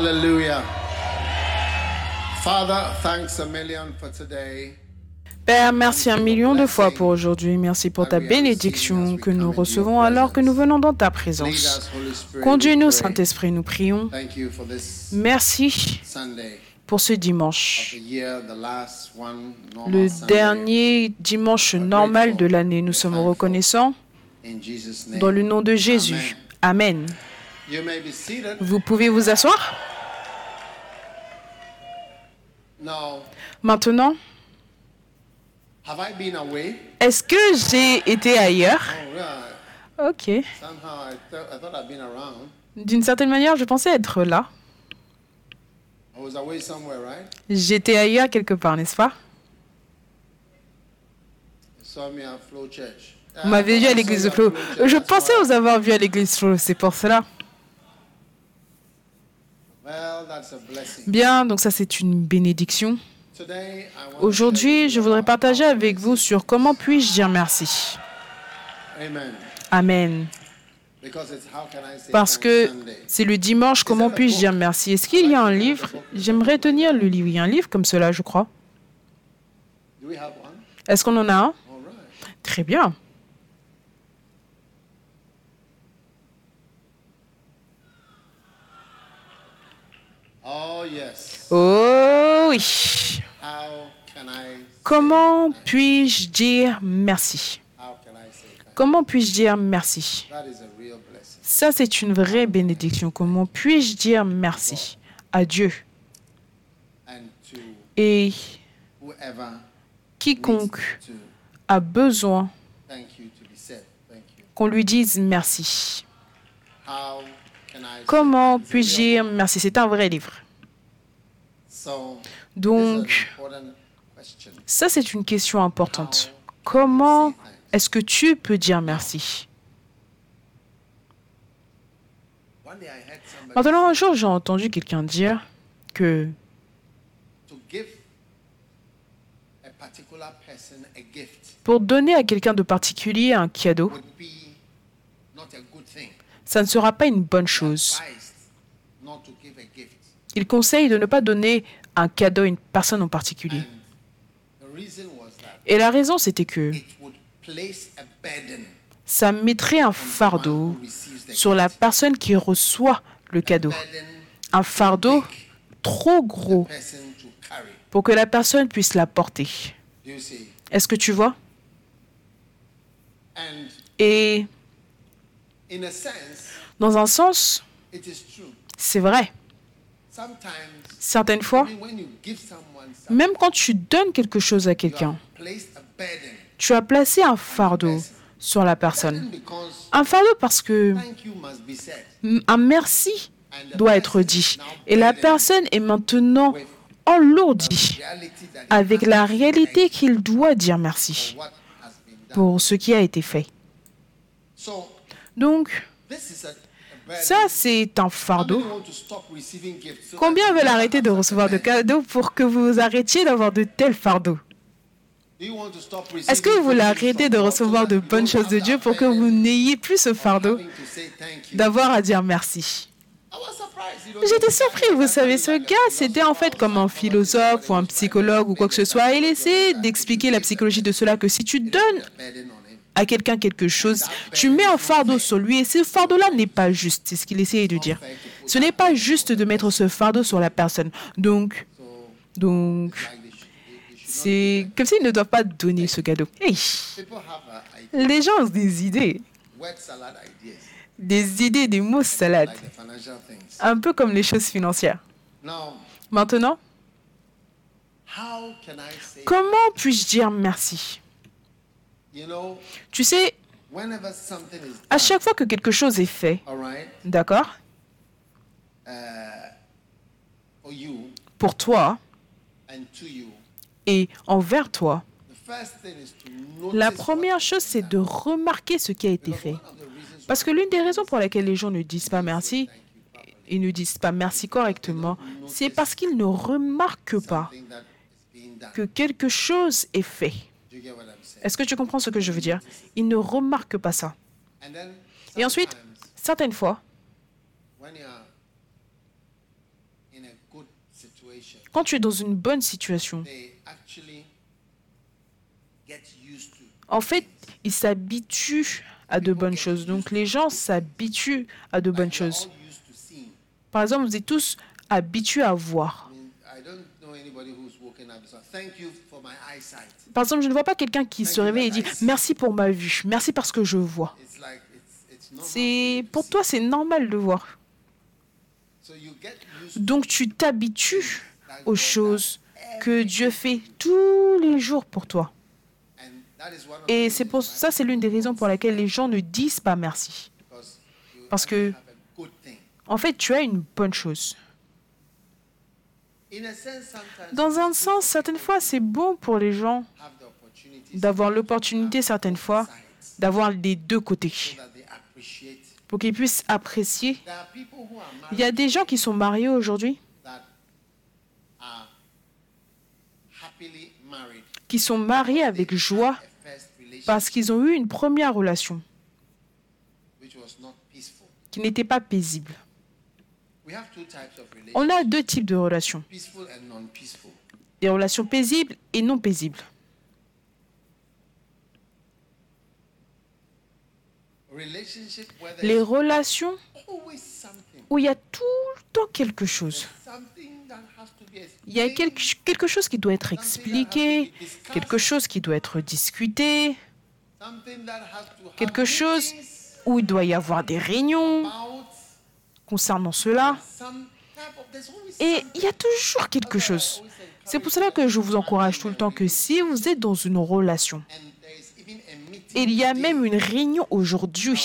Hallelujah. Father, thanks a million for today. Père, merci un million de fois pour aujourd'hui. Merci pour ta bénédiction que nous recevons alors que nous venons dans ta présence. Conduis-nous. Saint-Esprit, nous prions. Merci pour ce dimanche, le dernier dimanche normal de l'année. Nous sommes reconnaissants dans le nom de Jésus. Amen. You may be seated. Vous pouvez vous asseoir Maintenant, have I been away? est-ce que j'ai été ailleurs? Ok. Somehow I, th- I thought I'd been around. D'une certaine manière, je pensais être là. I was away somewhere, right? J'étais ailleurs quelque part, n'est-ce pas? Vous m'avez vu à l'église de Flo. Je pensais vous avoir vu à l'église Flo, c'est pour cela. Bien, donc ça c'est une bénédiction. Aujourd'hui, je voudrais partager avec vous sur comment puis-je dire merci. Amen. Parce que c'est le dimanche, comment puis-je dire merci? Est-ce qu'il y a un livre? J'aimerais tenir le livre. Il y a un livre comme cela, je crois. Est-ce qu'on en a un? Très bien. Oh, yes. Oh oui. Comment puis-je dire merci? Comment puis-je dire merci? Ça, c'est une vraie bénédiction. Comment puis-je dire merci à Dieu? Et quiconque a besoin qu'on lui dise merci Comment puis-je dire merci? C'est un vrai livre. Donc, ça, c'est une question importante. Comment est-ce que tu peux dire merci? Maintenant, un jour, j'ai entendu quelqu'un dire que pour donner à quelqu'un de particulier un cadeau, ça ne sera pas une bonne chose. Il conseille de ne pas donner un cadeau à une personne en particulier. Et la raison, c'était que ça mettrait un fardeau sur la personne qui reçoit le cadeau. Un fardeau trop gros pour que la personne puisse la porter. Est-ce que tu vois? Et dans un sens, c'est vrai. Certaines fois, même quand tu donnes quelque chose à quelqu'un, tu as placé un fardeau sur la personne. Un fardeau parce que un merci doit être dit. Et la personne est maintenant enlourdie avec la réalité qu'il doit dire merci pour ce qui a été fait. Donc, ça, c'est un fardeau. Combien veulent arrêter de recevoir de cadeaux pour que vous arrêtiez d'avoir de tels fardeaux? Est-ce que vous voulez arrêter de recevoir de bonnes choses de Dieu pour que vous n'ayez plus ce fardeau d'avoir à dire merci? J'étais surpris, vous savez, ce gars, c'était en fait comme un philosophe ou un psychologue ou quoi que ce soit. Il essaie d'expliquer la psychologie de cela que si tu donnes. À quelqu'un quelque chose, tu mets un fardeau sur lui et ce fardeau-là n'est pas juste. C'est ce qu'il essayait de dire. Ce n'est pas juste de mettre ce fardeau sur la personne. Donc, donc, c'est comme s'ils ne doivent pas donner ce cadeau. Hey, les gens ont des idées, des idées, des mots salades, un peu comme les choses financières. Maintenant, comment puis-je dire merci? Tu sais, whenever something is à chaque fois que quelque chose est fait, d'accord, uh, pour toi and to you, et envers toi, la première chose, c'est de remarquer ce qui a été fait. Parce que l'une des raisons pour lesquelles les gens ne disent pas merci et ne disent pas merci correctement, c'est parce qu'ils ne remarquent pas que quelque chose est fait. Est-ce que tu comprends ce que je veux dire? Ils ne remarquent pas ça. Et ensuite, certaines fois, quand tu es dans une bonne situation, en fait, ils s'habituent à de bonnes choses. Donc les gens s'habituent à de bonnes choses. Par exemple, vous êtes tous habitués à voir. Par exemple, je ne vois pas quelqu'un qui se réveille et dit merci pour ma vue, merci parce que je vois. C'est pour toi, c'est normal de voir. Donc tu t'habitues aux choses que Dieu fait tous les jours pour toi. Et c'est pour ça, c'est l'une des raisons pour laquelle les gens ne disent pas merci. Parce que, en fait, tu as une bonne chose. In a sense, sometimes Dans un sens, certaines fois, c'est bon pour les gens d'avoir l'opportunité, certaines fois, d'avoir les deux côtés pour qu'ils puissent apprécier. Il y a des gens qui sont mariés aujourd'hui, qui sont mariés avec joie parce qu'ils ont eu une première relation qui n'était pas paisible. On a deux types de relations. Des relations paisibles et non paisibles. Les relations où il y a tout le temps quelque chose. Il y a quelque, chose qui doit être expliqué, quelque chose qui doit être discuté, quelque chose où il doit y avoir des réunions concernant cela. Et il y a toujours quelque chose. C'est pour cela que je vous encourage tout le temps que si vous êtes dans une relation, il y a même une réunion aujourd'hui,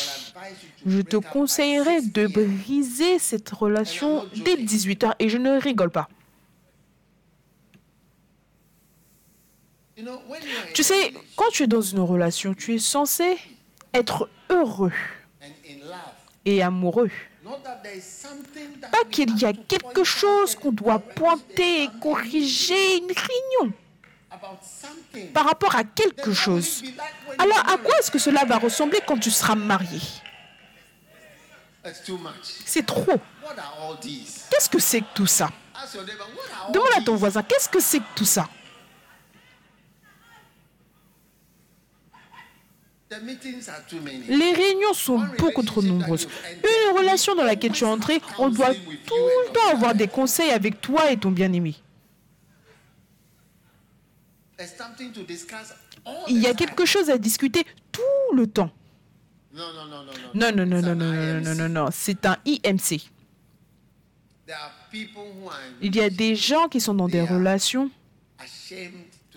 je te conseillerais 6 de briser cette relation dès 18h et je ne rigole pas. Tu sais, quand tu es dans une relation, tu es censé être heureux et amoureux. Pas qu'il y a quelque chose qu'on doit pointer et corriger, une réunion par rapport à quelque chose. Alors à quoi est-ce que cela va ressembler quand tu seras marié? C'est trop. Qu'est-ce que c'est que tout ça? Demande à ton voisin, qu'est-ce que c'est que tout ça The meetings are too many. Les réunions sont beaucoup trop nombreuses. Une relation dans laquelle tu es entré, on doit tout le temps avoir des conseils avec toi et ton bien-aimé. Il y a quelque chose à discuter tout le temps. No, no, no, no, no. Non, non, non, non, an non, non, non, IMC. non, non, c'est un IMC. Il y a des gens qui sont dans des relations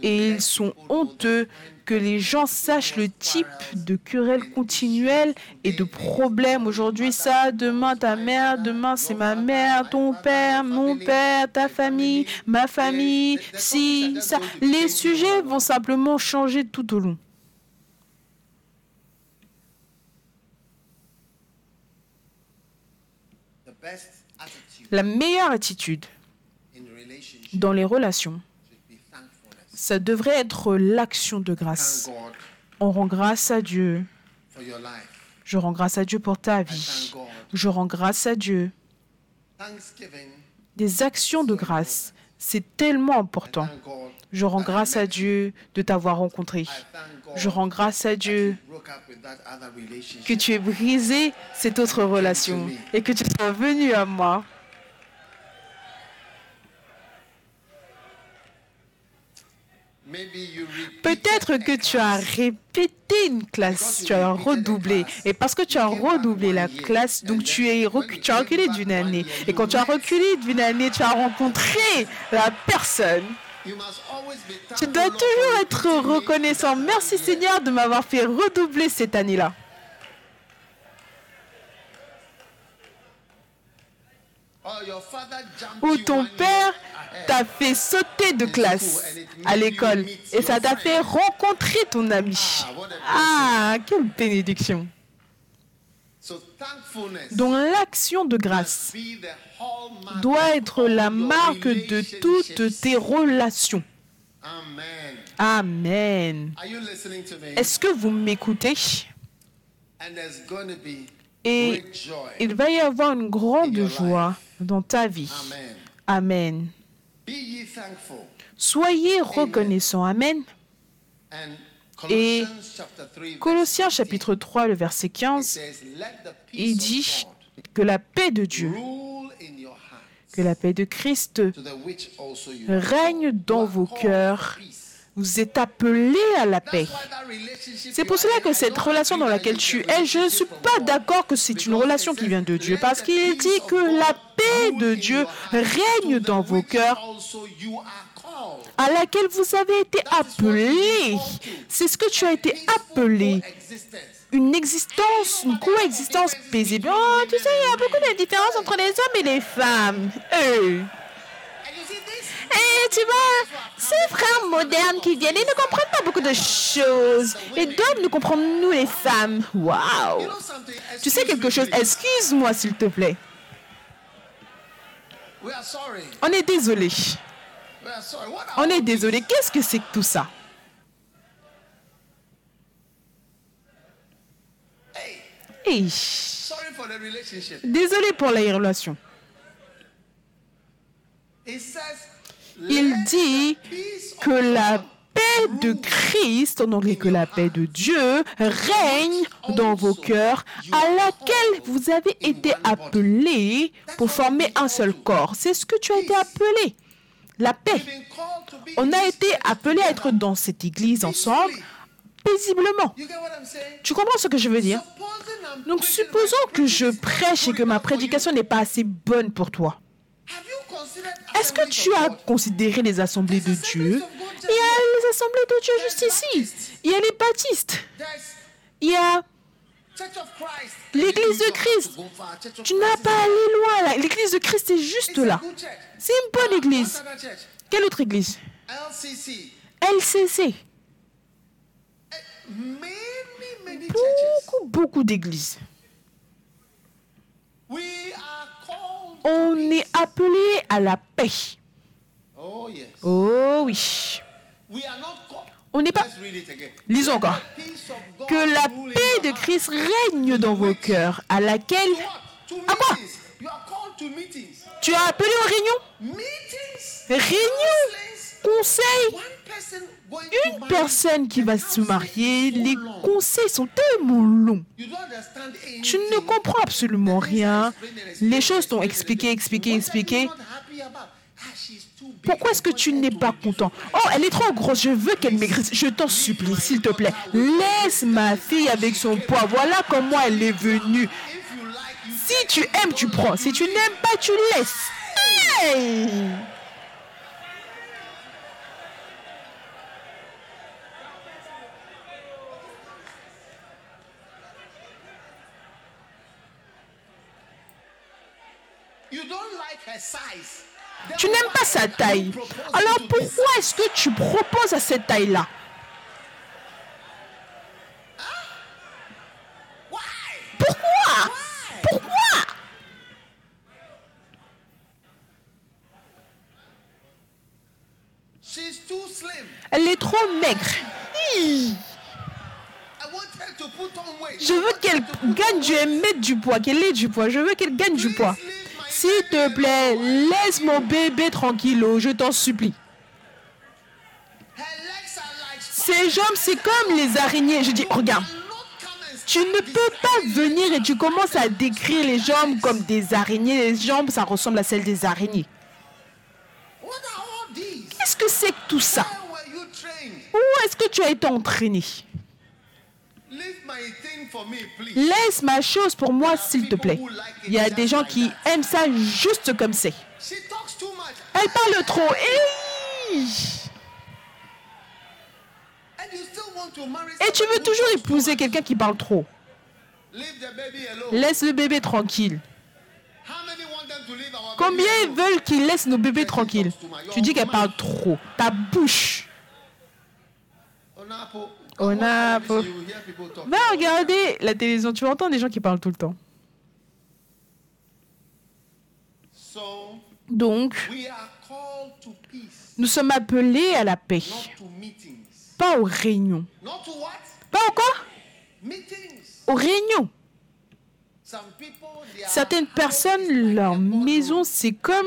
et ils sont honteux que les gens sachent le type de querelle continuelle et de problèmes. Aujourd'hui ça, demain ta mère, demain c'est ma mère, ton père, mon père, ta famille, ma famille, si, ça. Les sujets vont simplement changer tout au long. La meilleure attitude dans les relations. Ça devrait être l'action de grâce. On rend grâce à Dieu. Je rends grâce à Dieu pour ta vie. Je rends grâce à Dieu. Des actions de grâce, c'est tellement important. Je rends grâce à Dieu de t'avoir rencontré. Je rends grâce à Dieu que tu aies brisé cette autre relation et que tu sois venu à moi. Peut-être que tu as répété une classe, tu as redoublé. Et parce que tu as redoublé la classe, donc tu, es recu- tu as reculé d'une année. Et quand tu as reculé d'une année, tu as rencontré la personne. You must always be Tu dois toujours être reconnaissant. Merci. Seigneur de m'avoir fait redoubler cette année-là. Où you ton père. T'a fait sauter de classe à l'école et ça t'a fait rencontrer ton ami. Ah, quelle bénédiction. Donc l'action de grâce doit être la marque de toutes tes relations. Amen. Est-ce que vous m'écoutez? Et il va y avoir une grande joie dans ta vie. Amen. Soyez reconnaissants. Amen. Et Colossians chapter 3, verse Colossiens 15, chapitre 3, le verset it 15, says, Let the il dit que la paix de Dieu, que la paix de Christ règne dans vos cœurs. Vous êtes appelés à la paix. C'est pour cela que I cette relation dans that laquelle tu a es, je ne suis pas d'accord que c'est une relation qui vient de Dieu, "Let parce qu'il dit que la paix de in Dieu règne dans vos cœurs, also you are called." à laquelle vous avez été appelés. C'est ce que tu as été appelé. Une existence, une coexistence paisible. Oh, tu sais, il y a beaucoup de différences entre les hommes et les femmes. Et tu vois, ces frères modernes qui viennent, ils ne comprennent pas beaucoup de choses. Et d'autres nous comprenons, nous les femmes. Waouh! Tu sais quelque chose? Excuse-moi, s'il te plaît. On est désolé. On est désolé. Qu'est-ce que c'est que tout ça? Hey, désolé pour la relation. Il "Let dit que la paix de Christ, en anglais que la paix de Dieu, règne dans vos cœurs, à laquelle vous avez été appelés pour former un seul corps. C'est ce que tu as été appelé. La paix. On a été appelés à être dans cette église ensemble, paisiblement. Tu comprends ce que je veux dire? Donc supposons que je prêche et que ma prédication n'est pas assez bonne pour toi. Est-ce que tu as considéré les assemblées de Dieu? Il y a les assemblées de Dieu juste ici. Il y a les baptistes. Il y a... L'église de Christ. Tu n'as pas aller loin là. L'église de Christ est juste là. C'est une bonne What église. Quelle autre église? LCC. Beaucoup, beaucoup d'églises. On est appelé à la paix. Oh, yes. Oh oui. We are not called. On n'est pas... Lisons encore. Que la paix de. Christ règne dans vos cœurs, à laquelle... À quoi? Tu as appelé aux réunions? Réunions. Conseils Une personne qui va se marier, les conseils sont tellement longs. Tu ne comprends absolument rien. Les choses t'ont expliqué, expliqué, expliqué. Pourquoi est-ce que tu n'es pas content? Oh, elle est trop grosse, je veux qu'elle maigrisse. Je t'en supplie, s'il te plaît. Laisse ma fille avec son poids. Voilà comment elle est venue. Si tu aimes, tu prends. Si tu n'aimes pas, tu laisses. Hey you don't like her size. Tu n'aimes pas sa taille. Alors pourquoi est-ce que tu proposes à cette taille-là? Pourquoi? Pourquoi? She's too slim. Elle est trop maigre. Hi. Je veux qu'elle gagne du, mettre du poids, qu'elle ait du poids. Je veux qu'elle gagne du poids. S'il te plaît, laisse mon bébé tranquille, oh, je t'en supplie. Ses jambes, c'est comme les araignées. Je dis, regarde, tu ne peux pas venir et tu commences à décrire les jambes comme des araignées. Les jambes, ça ressemble à celles des araignées. Qu'est-ce que c'est que tout ça? Où est-ce que tu as été entraîné? Laisse ma chose pour moi, s'il te plaît. Il y a des gens qui aiment ça juste comme c'est. Elle parle trop. Hey Et tu veux toujours épouser quelqu'un qui parle trop. Laisse le bébé tranquille. Combien ils veulent qu'ils laissent nos bébés tranquilles? Tu dis qu'elle parle trop. Ta bouche. Hear people talk. Va regarder la télévision, tu entends des gens qui parlent tout le temps. Donc, nous sommes appelés à la paix. Pas aux réunions. Pas encore Meetings. Aux réunions. Certaines personnes, leur a maison, c'est comme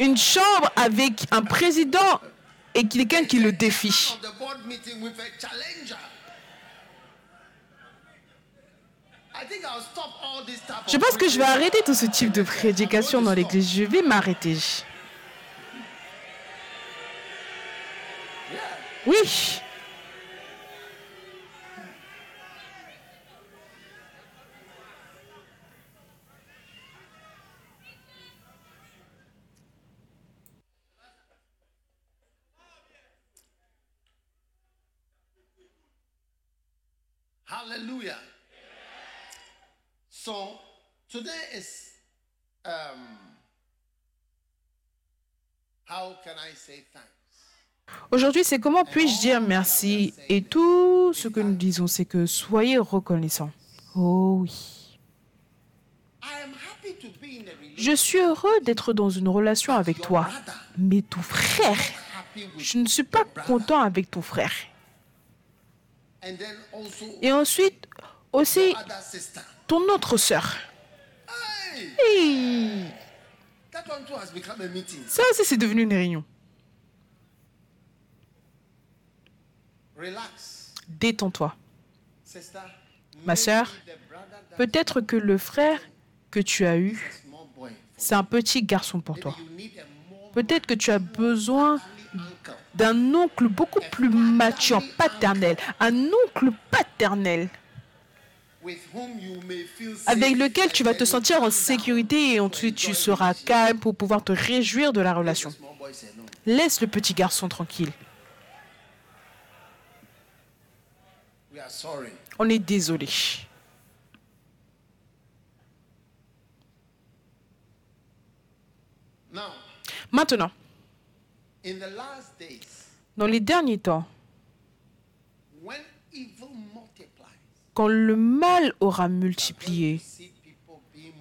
Une chambre avec un président et quelqu'un qui le défie. Je pense que je vais arrêter tout ce type de prédication dans l'église. Je vais m'arrêter. Oui. Hallelujah. So today is um how can I say thanks? Aujourd'hui, c'est comment puis-je dire merci? Et tout ce que nous disons, c'est que soyez reconnaissants. Oh oui. Je suis heureux d'être dans une relation avec toi. Mais ton frère, je ne suis pas content avec ton frère. Et ensuite, aussi ton autre sœur. Hey. Ça aussi, c'est devenu une réunion. Détends-toi. Ma sœur, Peut-être que le frère que tu as eu, c'est un petit garçon pour toi. Peut-être que tu as besoin. D'un oncle beaucoup plus mature, paternel. Un oncle paternel avec lequel tu vas te sentir en sécurité et ensuite tu seras calme pour pouvoir te réjouir de la relation. Laisse le petit garçon tranquille. On est désolé. Maintenant, in the last days, dans les derniers temps, when evil multiplies, quand le mal aura multiplié,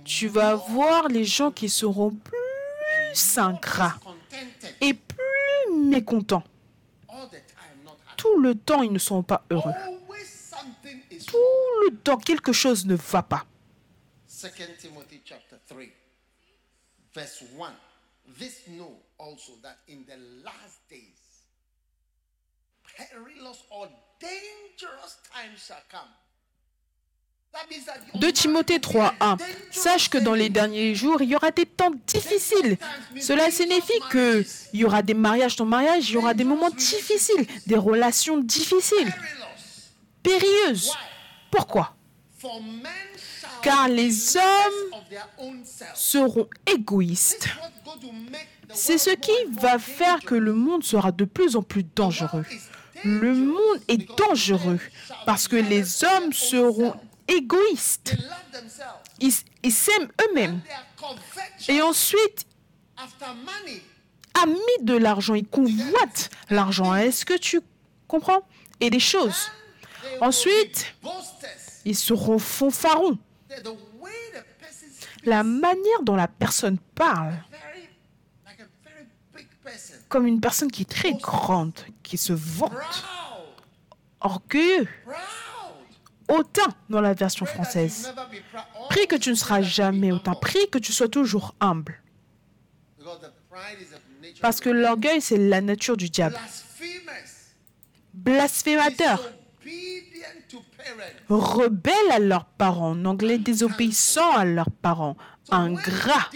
tu vas voir les gens qui seront plus ingrats et plus mécontents. all the time, not happy. Tout le temps, ils ne sont pas heureux. Always something is Tout le temps, quelque chose ne va pas. 2 Timothy chapter 3, verse 1. This also that in the last days, perilous or dangerous times shall come. That means that your 2 Timothée mind will be 3, a 1. dangerous Sache que dans les derniers jours, il y aura des temps difficiles. Cela signifie que il y aura des mariages dans mariage, il y aura des moments difficiles, des relations difficiles, périlleuses. Pourquoi? Car les hommes seront égoïstes. C'est ce qui va faire que le monde sera de plus en plus dangereux. Le monde est dangereux parce que les hommes seront égoïstes. Ils s'aiment eux-mêmes. Et ensuite, amis de l'argent, ils convoitent l'argent. Est-ce que tu comprends? Et des choses. Ensuite. Ils seront fanfarons. La manière dont la personne parle, comme une personne qui est très grande, qui se vante, orgueilleux, hautain dans la version française. Prie que tu ne seras jamais hautain. Prie que tu sois toujours humble. Parce que l'orgueil, c'est la nature du diable. blasphemous. Blasphémateurs, Disobedient to parents. Rebelles à leurs parents, en anglais désobéissants à leurs parents, ingrats.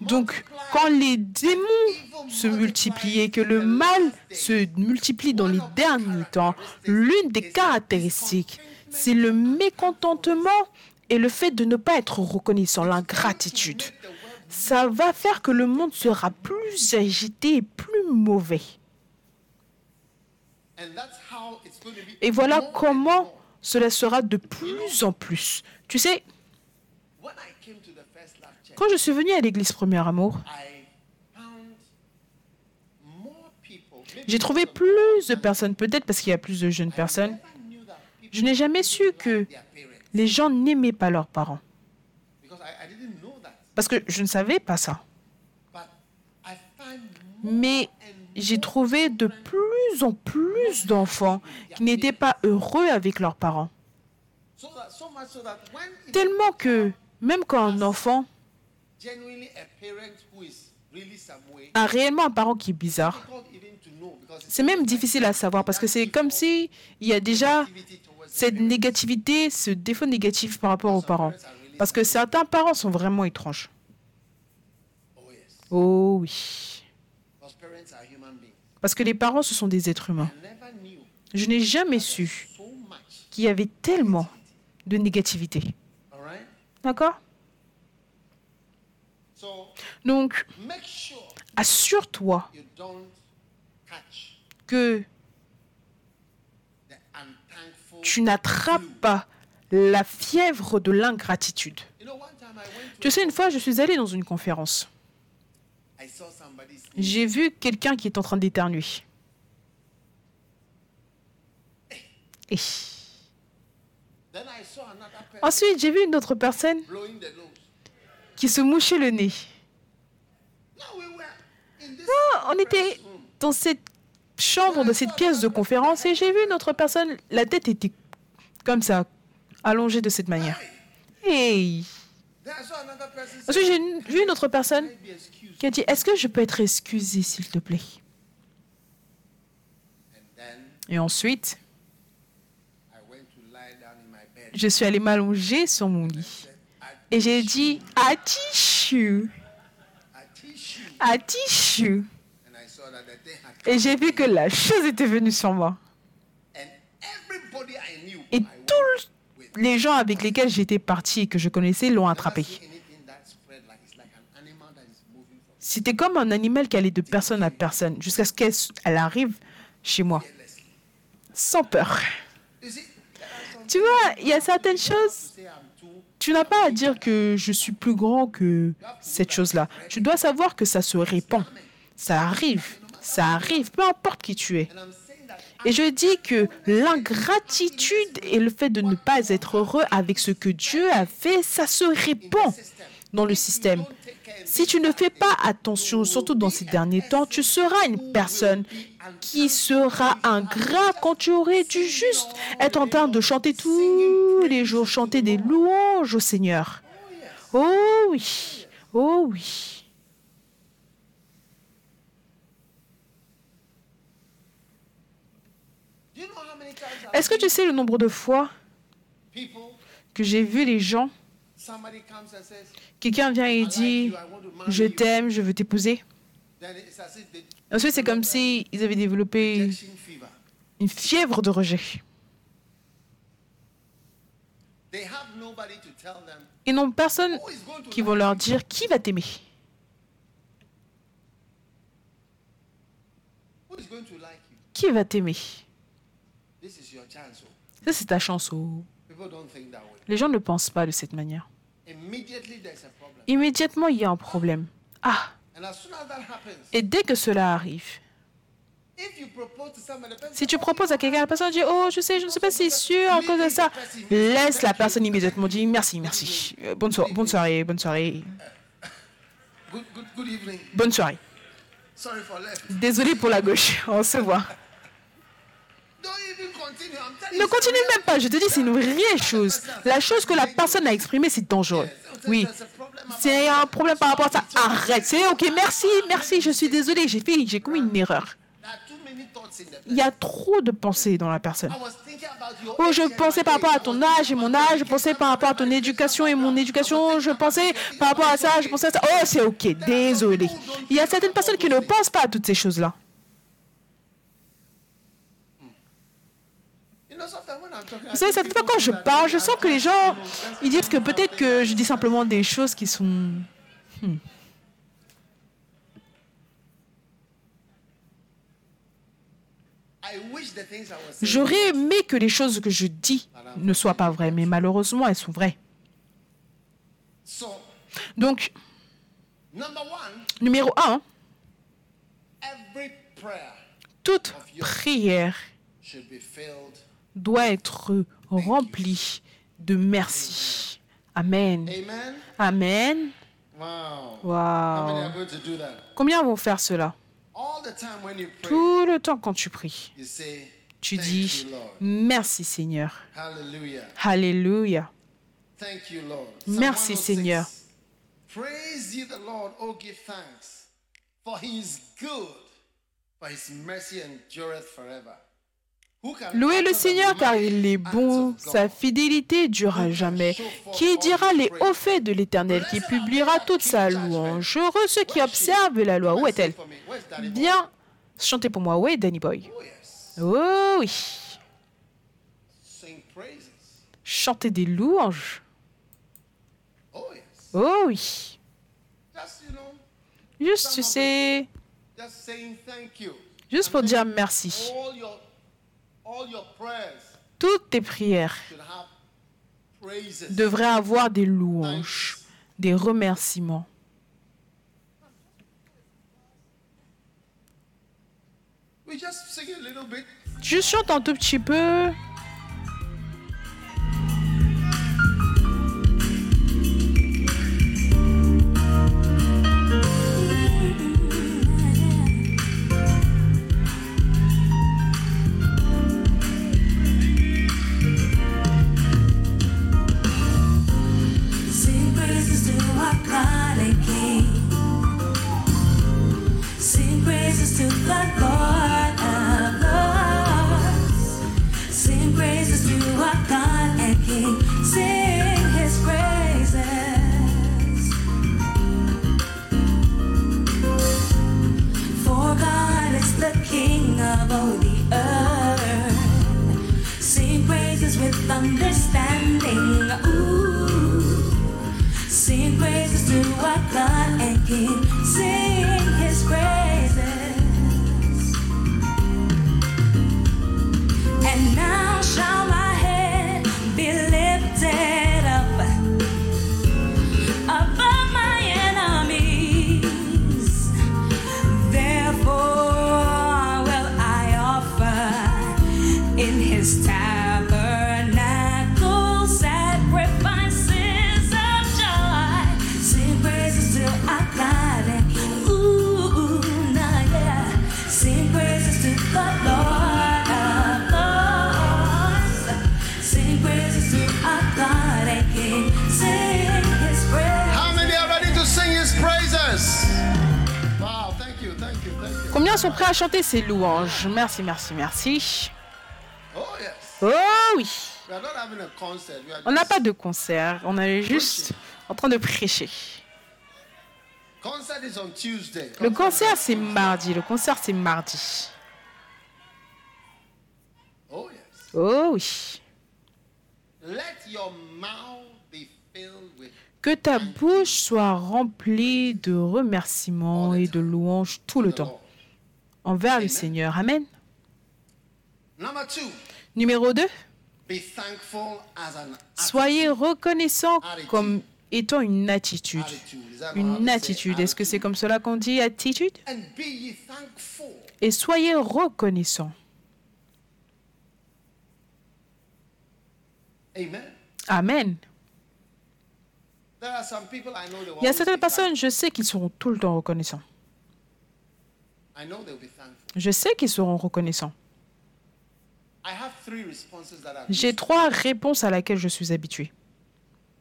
Donc, quand les démons se multiplient et que le mal se multiplie dans les derniers temps, l'une des caractéristiques, c'est le mécontentement et le fait de ne pas être reconnaissant, l'ingratitude. Ça va faire que le monde sera plus agité et plus mauvais. Et voilà comment. Cela sera de plus en plus. Tu sais, quand je suis venue à l'église Premier Amour, j'ai trouvé plus de personnes, peut-être parce qu'il y a plus de jeunes personnes. Je n'ai jamais su que les gens n'aimaient pas leurs parents. Parce que je ne savais pas ça. Mais j'ai trouvé de plus en plus d'enfants qui n'étaient pas heureux avec leurs parents. Tellement que même quand un enfant a réellement un parent qui est bizarre, c'est même difficile à savoir parce que c'est comme si y a déjà cette négativité, ce défaut négatif par rapport aux parents. Parce que certains parents sont vraiment étranges. Oh oui. because parents are human beings. Parce que les parents, ce sont des êtres humains. Je n'ai jamais su qu'il y avait tellement de négativité. D'accord? Donc, assure-toi que tu n'attrapes pas la fièvre de l'ingratitude. Tu sais, une fois, je suis allée dans une conférence. J'ai vu quelqu'un qui est en train d'éternuer. Et another person ensuite, j'ai vu une autre personne qui se mouchait le nez. Ah, on était dans cette chambre, de cette pièce de conférence, et j'ai vu une autre personne, la tête était comme ça, allongée de cette manière. Hey Ensuite, j'ai vu une autre personne qui a dit Est-ce que je peux être excusée, s'il te plaît? Et ensuite, je suis allée m'allonger sur mon lit. Said, "I Et j'ai dit Atishu Atishu. Et j'ai vu que la chose était venue sur moi. Et I tous les gens avec lesquels j'étais partie et que je connaissais l'ont attrapé. C'était comme un animal qui allait de personne à personne jusqu'à ce qu'elle elle arrive chez moi. Sans peur. Tu vois, il y a certaines choses, tu n'as pas à dire que je suis plus grand que cette chose-là. Tu dois savoir que ça se répand. Ça arrive. Ça arrive, peu importe qui tu es. And I'm saying that Et je dis que l'ingratitude et le fait de ne pas être heureux avec ce que Dieu a fait, ça se répand dans le système. Si tu ne fais pas attention, surtout dans ces derniers temps, tu seras une personne qui sera ingrat quand tu aurais dû juste être en train de chanter tous les jours, chanter des louanges au Seigneur. Oh oui, oh oui. Do you know how many times I've Est-ce que tu sais le nombre de fois que j'ai vu les gens, quelqu'un vient et dit, je t'aime, je veux t'épouser. Ensuite, c'est comme si ils avaient développé une fièvre de rejet. Ils n'ont personne qui vont leur dire qui va t'aimer, qui va t'aimer? This is your chance. oh. Ça, c'est ta chance. oh. People don't think that way. Les gens ne pensent pas de cette manière. Immédiatement, il y a un problème. Ah, And as soon as that happens, et dès que cela arrive, si tu "Oh, proposes à quelqu'un, la personne dit Oh, je sais, je ne suis pas si sûre à cause de ça. Laisse la personne immédiatement dire Merci, merci. Euh, Bonne, soirée, bonne soirée, bonne soirée, bonne soirée. Sorry for left. Désolé pour la gauche, on se voit. Don't even continue. I'm telling Ne continue même pas, je te dis, c'est une vraie chose. La chose que la personne a exprimée, c'est dangereux. Oui. C'est un problème par rapport à ça. Arrête. C'est ok, merci, merci, je suis désolée, j'ai fait, j'ai commis une erreur. Il y a trop de pensées dans la personne. Oh, je pensais par rapport à ton âge et mon âge, je pensais par rapport à ton éducation et mon éducation, je pensais par rapport à ça, je pensais à ça. Oh, c'est ok, désolé. Il y a certaines personnes qui ne pensent pas à toutes ces choses-là. Vous savez, people quand je parle, je sens que les gens, ils disent que peut-être que je dis simplement des choses qui sont... hmm. J'aurais aimé que les choses que je dis ne soient pas vraies, mais malheureusement, elles sont vraies. So, Donc, number one, numéro un, toute prière. Doit être remplie de merci. Amen. Amen. Wow. Combien vont faire cela? Tout le temps quand tu pries, tu dis merci Seigneur. Hallelujah. Alléluia. Merci, 106, Seigneur. Praise ye the Lord, oh give thanks, for he is good, for his mercy endureth forever. Louez le Seigneur car il est bon, sa fidélité dure à jamais. Qui dira les hauts faits de l'Éternel, qui publiera toute sa louange? Heureux ceux qui observent la loi. Où est-elle? Bien, chantez pour moi. Où est Danny Boy? Oh oui, chantez des louanges. Oh oui, juste tu sais, juste pour dire merci. All your, all your prayers Toutes tes prières devraient avoir des louanges, des remerciements. Juste chante un tout petit peu. Understanding. Ooh. Sing praises to our God and King. Sing his praises for God is the King of all the earth. Sing praises with understanding sing praises to our God and King. Sont prêts à chanter ces louanges Merci, merci, merci. Oh. Oh oui, on n'a pas de concert, on est juste en train de prêcher. Le Concert c'est mardi, le concert c'est mardi. Oh. Oh oui. Que ta bouche soit remplie de remerciements et de louanges tout le temps. Envers le Seigneur. Amen. Numéro 2. be thankful as an Soyez reconnaissant comme étant une attitude. Une attitude. Est-ce que c'est comme cela qu'on dit attitude? Et soyez reconnaissant. Amen. Il y a certaines personnes, je sais qu'ils seront tout le temps reconnaissants. Je sais qu'ils seront reconnaissants. J'ai trois réponses à laquelle je suis habitué.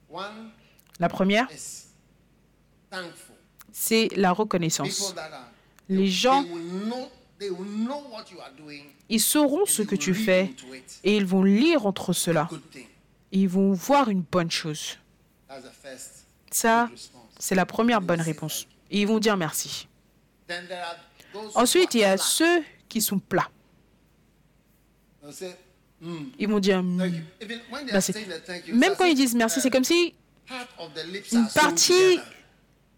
One La première, c'est la reconnaissance. Les gens, ils sauront ce que tu fais et ils vont lire entre cela. Ils vont voir une bonne chose. That's the first Ça, c'est la première bonne réponse. Et ils vont dire merci. Ensuite, il y a ceux qui sont plats. They'll say, "Mm, Ils vont dire thank you." Mm, Even when they are merci. Même quand ils disent merci, uh, c'est comme si une partie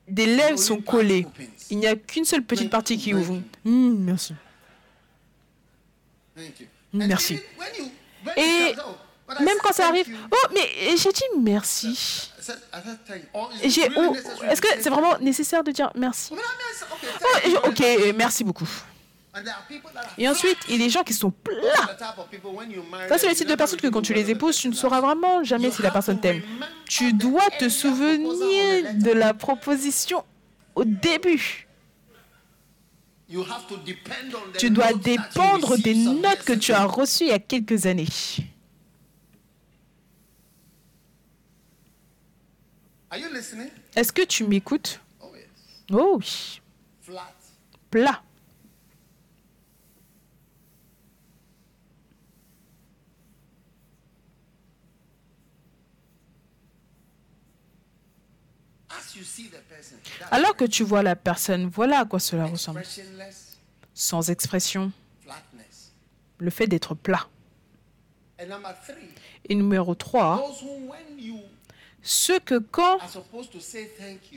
des lèvres sont collées. Il n'y a qu'une seule petite partie qui ouvre. Mm, merci. Thank you. And merci. Et même quand ça arrive, oh, mais j'ai dit merci. Oh, est-ce que c'est vraiment nécessaire de dire merci? Oh, Ok, much. euh, merci beaucoup. Et ensuite, il y a des gens qui sont plats. Ça, c'est le type de never personnes que quand tu les épouses, tu ne sauras vraiment jamais si la personne t'aime. Tu dois te souvenir de la proposition au début. Tu dois dépendre des notes que tu as reçues il y a quelques années. Are you listening? Est-ce que tu m'écoutes? Oh. Oh oui. Plat. Alors que tu vois la personne, voilà à quoi cela ressemble. Sans expression, le fait d'être plat. Et numéro 3, ceux que quand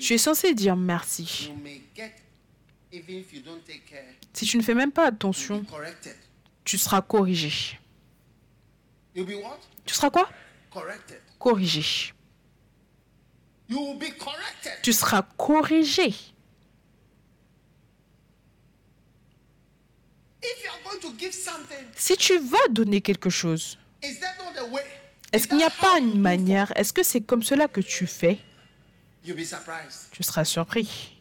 tu es censé dire merci, si tu ne fais même pas attention, tu seras corrigé. Tu seras quoi? Corrigé. Tu seras corrigé. Si tu vas donner quelque chose, est-ce qu'il n'y a pas une manière Est-ce que c'est comme cela que tu fais? Tu seras surpris.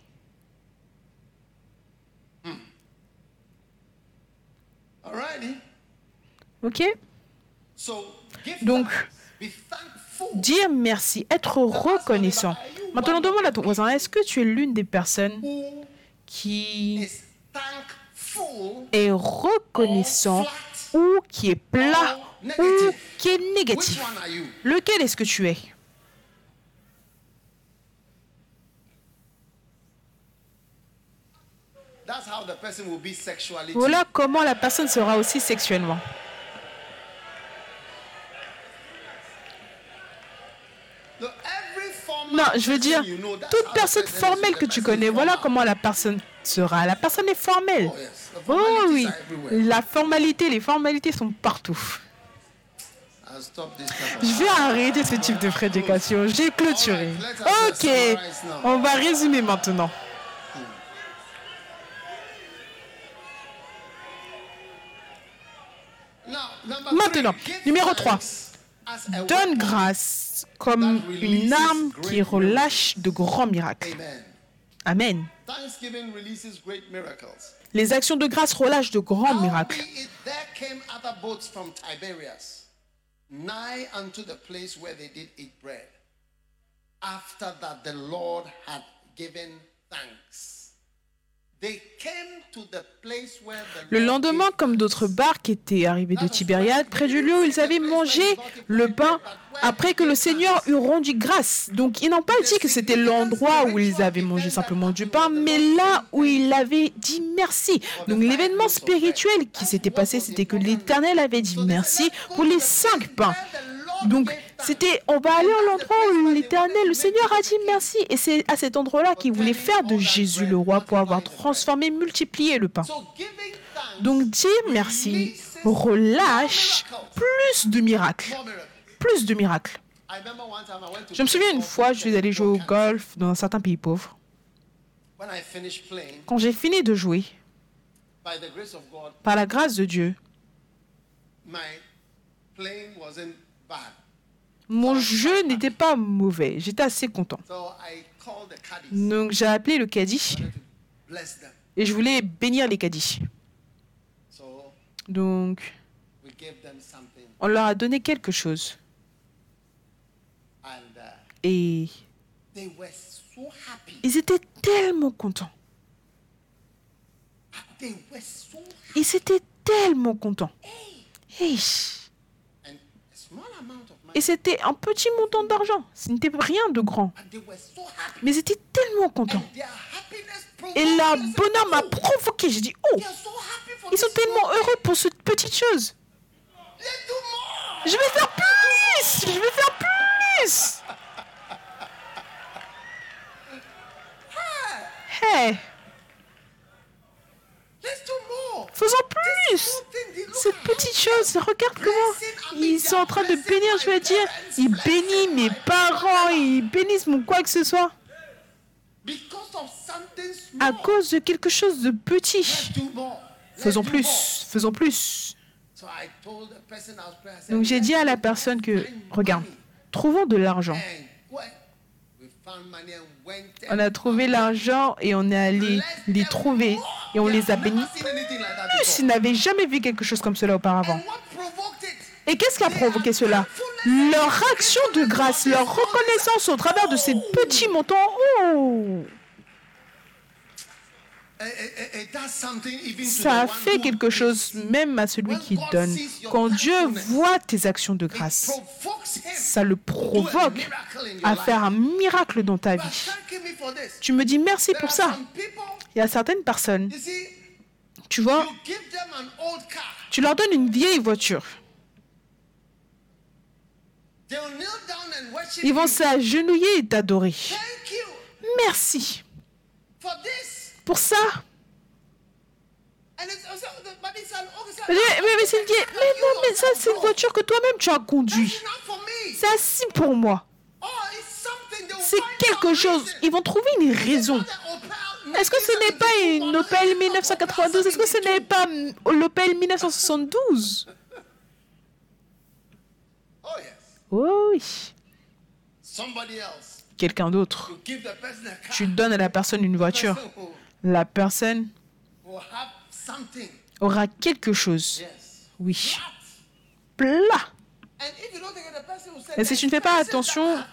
Alrighty. Ok? So give Donc. Dire merci, être reconnaissant. Maintenant, demande à ton voisin, est-ce que tu es l'une des personnes qui est reconnaissant ou qui est plat ou qui est négatif? Lequel est-ce que tu es? That's how the person will be sexually. too. Voilà comment la personne sera aussi sexuellement. Non, je veux dire, toute personne formelle que tu connais, voilà comment la personne sera. La personne est formelle. Oh, Oh oui, la formalité, les formalités sont partout. I'll stop this type of- Je vais arrêter ce type de prédication. J'ai clôturé. Ok, on va résumer maintenant. Maintenant, numéro thanks 3. as a Donne grâce comme une arme qui relâche de grands miracles. Amen. Les actions de grâce relâchent de grands miracles. Nigh unto the place where they did eat bread. After that the Lord had given thanks. Le lendemain, comme d'autres barques étaient arrivées de Tibériade, près du lieu où ils avaient mangé le pain après que le Seigneur eut rendu grâce. Donc, ils n'ont pas dit que c'était l'endroit où ils avaient mangé simplement du pain, mais là où il avait dit merci. Donc, l'événement spirituel qui s'était passé, c'était que l'Éternel avait dit merci pour les cinq pains. Donc, c'était, on va aller à l'endroit où l'Éternel, le Seigneur a dit merci. Et c'est à cet endroit-là qu'il voulait faire de Jésus le roi pour avoir transformé, multiplié le pain. Donc dire merci relâche plus de miracles. Plus de miracles. Je me souviens une fois, je suis allé jouer au golf dans un certain pays pauvre. Quand j'ai fini de jouer, par la grâce de Dieu, mon jeu n'était pas mauvais. J'étais assez content. Donc j'ai appelé le caddie et je voulais bénir les caddies. Donc on leur a donné quelque chose. uh, Et ils étaient tellement contents. Ils étaient tellement contents. Hey. Et c'était un petit montant d'argent. Ce n'était rien de grand. Mais ils étaient tellement contents. Et us. bonheur m'a provoqué. J'ai dit, oh, ils sont tellement heureux pour cette petite chose. Je vais faire plus Je vais faire plus Hey. Faisons plus Cette petite chose, regarde comment ils sont en train de bénir, je veux dire. Ils bénissent mes parents, ils bénissent mon quoi que ce soit. À cause de quelque chose de petit. Faisons plus, faisons plus. Donc j'ai dit à la "Let's personne que, regarde, money." trouvons de l'argent. And what? We found money and went and On a trouvé l'argent et on est allé les trouver et on les a bénis plus. Ils n'avaient jamais vu quelque chose comme cela auparavant. Et qu'est-ce qui a provoqué cela? Leur action de grâce, leur reconnaissance au travers de ces petits montants, oh, It, it- it does something even to ça fait quelque chose même à celui qui donne. Quand Dieu voit tes actions de grâce, ça le provoque à faire un miracle dans ta vie. Tu me dis merci pour ça. Il y a certaines personnes, tu vois, tu leur donnes une vieille voiture. They'll kneel down and worship Ils vont s'agenouiller et t'adorer. Thank you Merci. Pour ça. An old Mais, mais, non, mais ça, c'est une voiture que toi-même tu as conduit. It's not for me. C'est assis pour moi. Oh, C'est quelque chose. Ils vont trouver une raison. Est-ce que ce n'est pas une Opel 1992 Est-ce que ce n'est pas l'Opel 1972 Oh. Oh oui. Somebody else. Quelqu'un d'autre. Tu donnes à la personne une voiture. La personne aura quelque chose. Oui. Plat. Et si "The tu ne fais pas attention,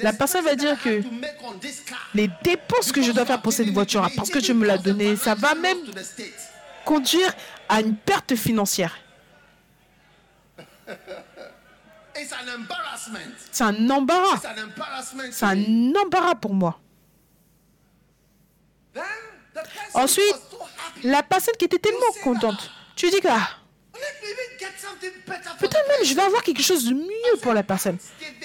la personne va dire que les dépenses que je dois faire pour cette voiture, parce que tu me l'as donnée, ça va même conduire à une perte financière. C'est un embarras. C'est un embarras pour moi. Ensuite, la personne qui était tellement contente, tu dis que ah, peut-être même je vais avoir quelque chose de mieux pour la personne.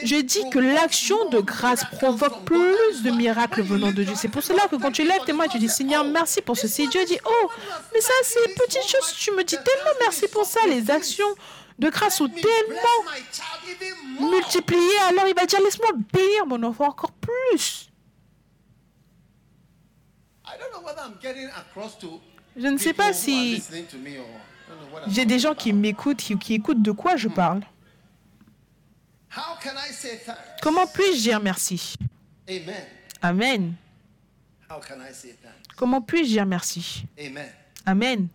Je dis que l'action de grâce provoque plus de miracles venant de Dieu. C'est pour cela que quand tu lèves tes mains, tu dis Seigneur, merci pour ceci. Dieu dit Oh, mais ça, c'est une petite chose. Tu me dis tellement merci pour ça. Les actions de grâce sont tellement multipliées. Alors il va dire Laisse-moi bénir mon enfant encore plus. Je ne sais pas si j'ai des gens qui m'écoutent, qui, qui écoutent de quoi je parle. Say thanks? Comment puis-je dire merci? Amen. Comment puis-je dire merci? Amen.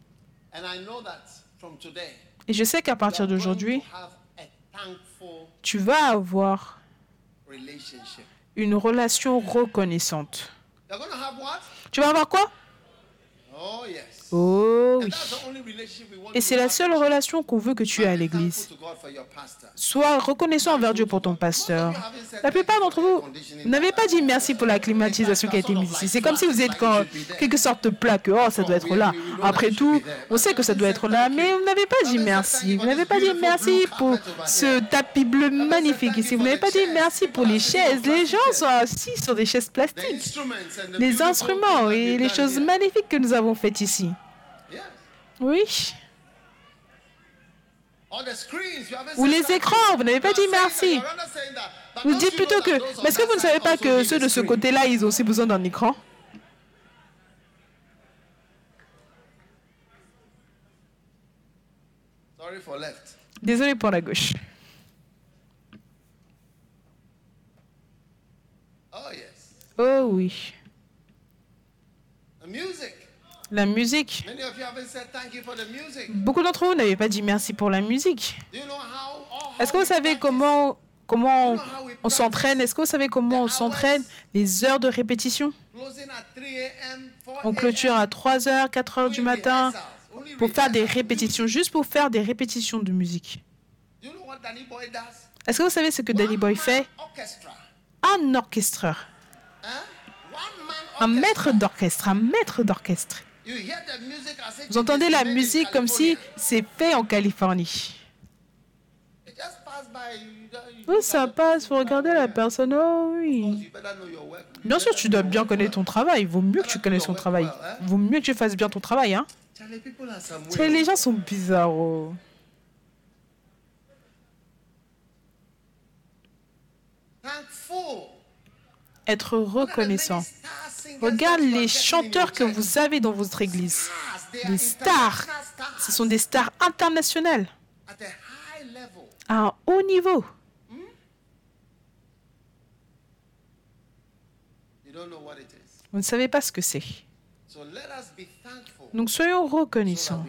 Et je sais qu'à partir d'aujourd'hui, tu vas avoir une relation reconnaissante. Tu vas avoir quoi? Oh, yes. Oh oui. Et c'est la seule relation qu'on veut que tu aies à l'église. Sois reconnaissant envers Dieu pour ton pasteur. La plupart d'entre vous, n'avez pas dit merci pour la climatisation qui a été mise ici. C'est comme si vous êtes en quelque sorte plat que oh ça doit être là. Après tout, on sait que ça doit être là, mais vous n'avez pas dit merci. Vous n'avez pas dit merci pour ce tapis bleu magnifique ici. Vous n'avez pas dit merci pour les chaises. Les gens sont assis sur des chaises plastiques. Les instruments et les choses magnifiques que nous avons faites ici. Oui. Ou les écrans, vous n'avez pas dit merci. Vous dites plutôt que, mais est-ce que vous ne savez pas que ceux de ce côté-là, ils ont aussi besoin d'un écran. Désolé pour la gauche. Oh yes. Oh oui. The music. La musique. Beaucoup d'entre vous n'avaient pas dit merci pour la musique. Est-ce que vous savez comment, comment on s'entraîne? Est-ce que vous savez comment on s'entraîne Les heures de répétition? Closing at 3 a.m., 4 On clôture à 3h, 4h du matin pour faire des répétitions, juste pour faire des répétitions de musique. Est-ce que vous savez ce que Danny Boy fait? Un orchestreur, man un maître d'orchestre, un maître d'orchestre. Vous entendez la musique comme si c'est fait en Californie. Oh, ça passe, regarder don't la personne. Oh oui. Bien sûr, tu dois bien connaître ton travail. Il vaut mieux que tu connaisses ton travail. Vaut mieux que tu fasses bien ton travail. Hein. Les gens sont bizarres. oh. Être reconnaissant. Regarde les chanteurs que vous avez dans votre église. Des stars. Ce sont des stars internationales à un haut niveau. Vous ne savez pas ce que c'est. Donc soyons reconnaissants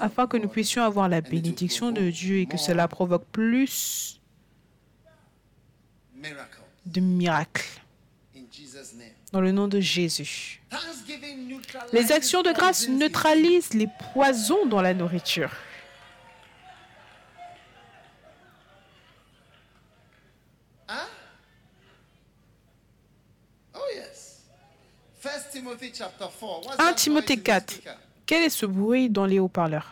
afin que nous puissions avoir la bénédiction de Dieu et que cela provoque plus de miracles. Dans le nom de Jésus. Les actions de grâce neutralisent les poisons dans la nourriture. Huh? Oh chapter 4. What's 1 that Timothée noise in the 4. speaker? Quel est ce bruit dans les haut-parleurs?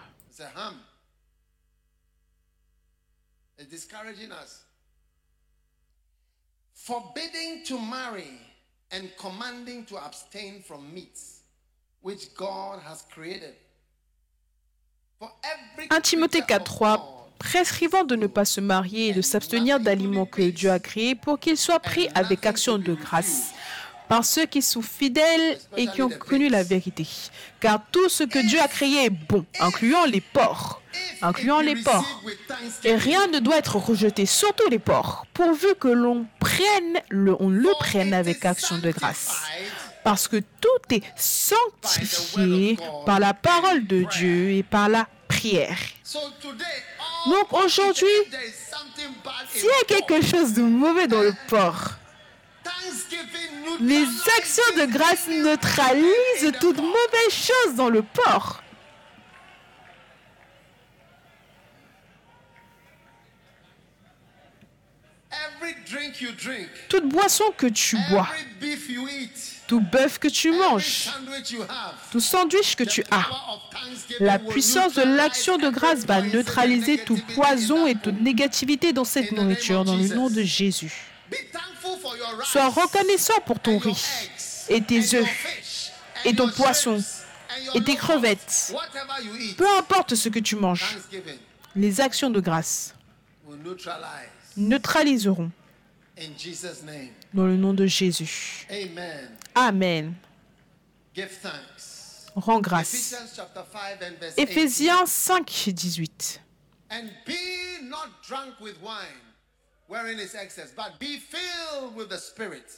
Forbidding to marry and commanding to abstain from meats which God has created. For every 1 Timothée creature 4, of 3. God Prescrivant de ne pas se marier et de s'abstenir d'aliments que Dieu a créés pour qu'ils soient pris avec action de grâce par ceux qui sont fidèles et qui ont connu la vérité. Car tout ce que Dieu a créé est bon, incluant les porcs, incluant les with Et rien ne doit être rejeté, surtout les porcs, pourvu que l'on prenne le, le prenne avec action de grâce. Parce que tout est sanctifié par la parole de Dieu et par la prière. Donc aujourd'hui, s'il y a quelque chose de mauvais dans le porc, les actions de grâce neutralisent toute mauvaise chose dans le porc. Toute boisson que tu bois, tout bœuf que tu manges, tout sandwich que tu as, La puissance de l'action de grâce va neutraliser tout poison et toute négativité dans cette nourriture dans le nom de Jésus. Sois reconnaissant pour ton riz et tes œufs et ton poisson et tes crevettes. Peu importe ce que tu manges, les actions de grâce neutraliseront. Dans le nom de Jésus. Amen. Amen. Give thanks. Rends grâce. Ephesians chapter 5 and verse 18. Éphésiens 5, 18. And be not drunk with wine, wherein is excess, but be filled with the Spirit,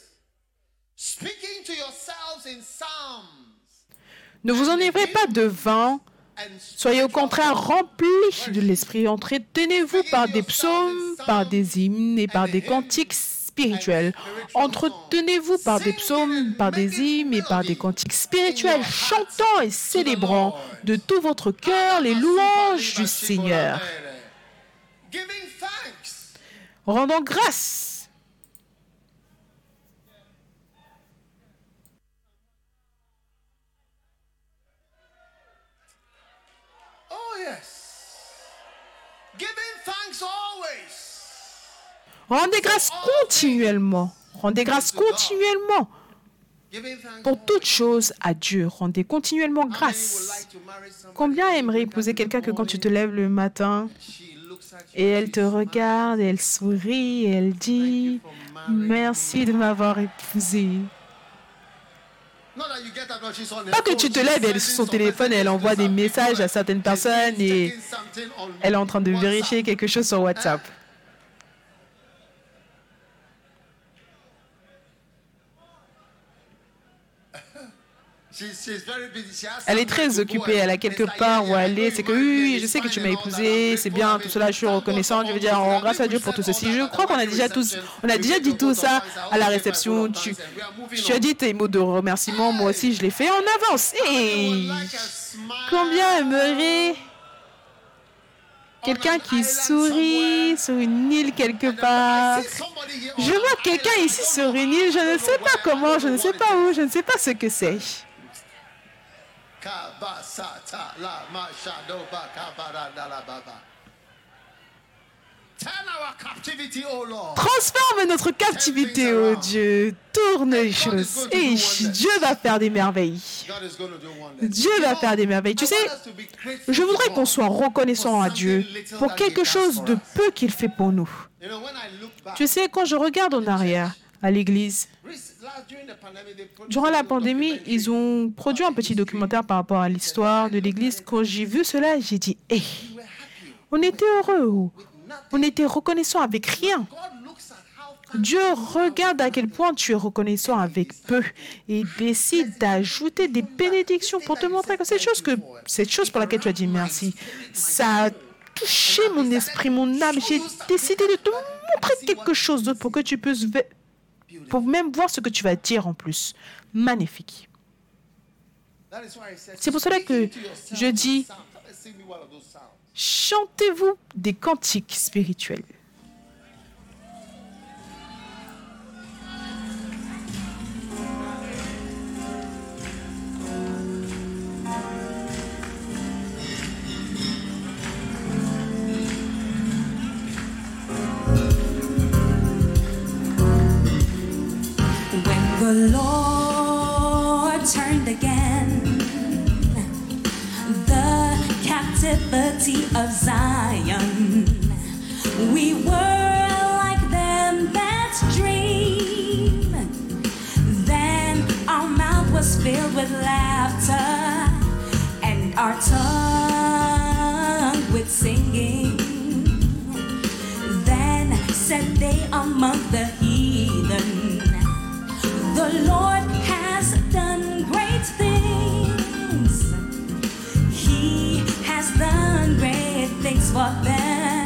speaking to yourselves in psalms Ne vous enivrez pas de vin, soyez au contraire remplis de l'Esprit. Entretenez-vous par des psaumes, par des hymnes et par des cantiques spirituels. Entretenez-vous par des psaumes, par des hymnes et par des cantiques spirituels, chantant et célébrant de tout votre cœur les louanges du Seigneur, rendant grâce. Oh, yes. Giving thanks always. Rendez grâce continuellement. Rendez grâce continuellement pour always. toutes choses à Dieu. Rendez continuellement grâce. Combien aimerait épouser quelqu'un que quand tu te lèves le matin et elle te regarde et elle sourit et elle dit merci de m'avoir épousé. Not that you get up and she's on her Pas que tu te lèves elle est sur son téléphone et elle envoie des messages à certaines personnes et elle est en train de vérifier quelque chose sur WhatsApp. Elle est très occupée, elle a quelque part où aller. C'est que oui, je sais que tu m'as épousé, c'est bien, tout cela, je suis reconnaissant. Je veux dire, grâce à Dieu pour tout ceci. Je crois qu'on a déjà tous, on a déjà dit tout ça à la réception. Tu, as dit tes mots de remerciement, moi aussi je l'ai fait. On avance. Combien aimerait quelqu'un qui sourit sur une île quelque part? Je vois quelqu'un ici sur une île, je ne sais pas comment, je ne sais pas où, je ne sais pas ce que c'est. Kabasata la mashadoba. Transforme notre captivité, ô Dieu. Tourne les choses. Et Dieu va faire des merveilles. Dieu va faire des merveilles. Tu sais, je voudrais qu'on soit reconnaissant à Dieu pour quelque chose de peu qu'il fait pour nous. Tu sais, quand je regarde en arrière à l'église, durant la pandémie, ils ont produit un petit documentaire par rapport à l'histoire de l'église. Quand j'ai vu cela, j'ai dit, hé, were happy on était heureux, on était reconnaissant avec rien. Dieu regarde à quel point tu es reconnaissant avec peu et décide d'ajouter des bénédictions pour te montrer que cette chose, que, cette chose pour laquelle tu as dit merci, ça a touché mon esprit, mon âme. J'ai décidé de te montrer quelque chose d'autre pour que tu puisses pour même voir ce que tu vas dire en plus. Magnifique. C'est pour cela que je dis- Chantez-vous des cantiques spirituels. The Lord turned again the captivity of Zion, we were like them that dream. Then our mouth was filled with laughter and our tongue with singing. Then said they among the for them.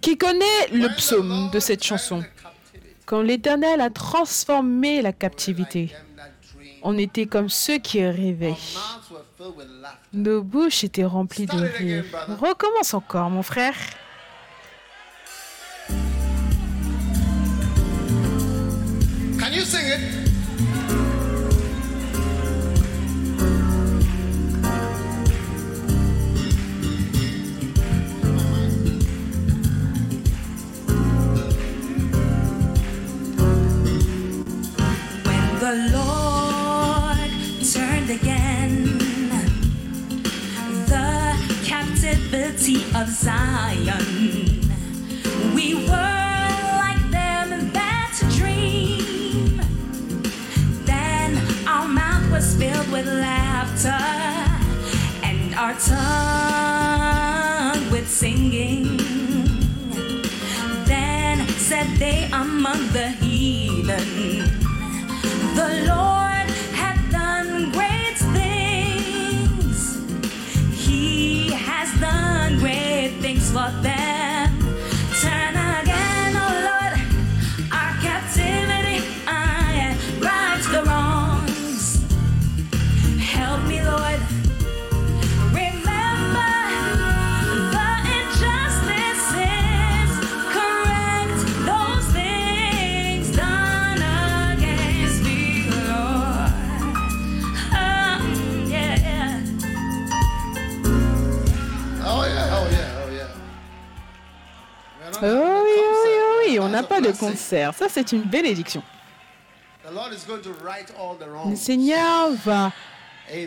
Qui connaît le psaume de cette chanson Quand l'Éternel a transformé la captivité, on était comme ceux qui rêvaient. Nos bouches étaient remplies de rire. Recommence encore, mon frère. Can you sing it? The Lord turned again the captivity of Zion, we were like them that dream. Then our mouth was filled with laughter and our tongue with singing. Then said they among the heathen, thought that oui, oui, oui, on n'a a pas de concert. Ça, c'est une bénédiction. Le. Seigneur va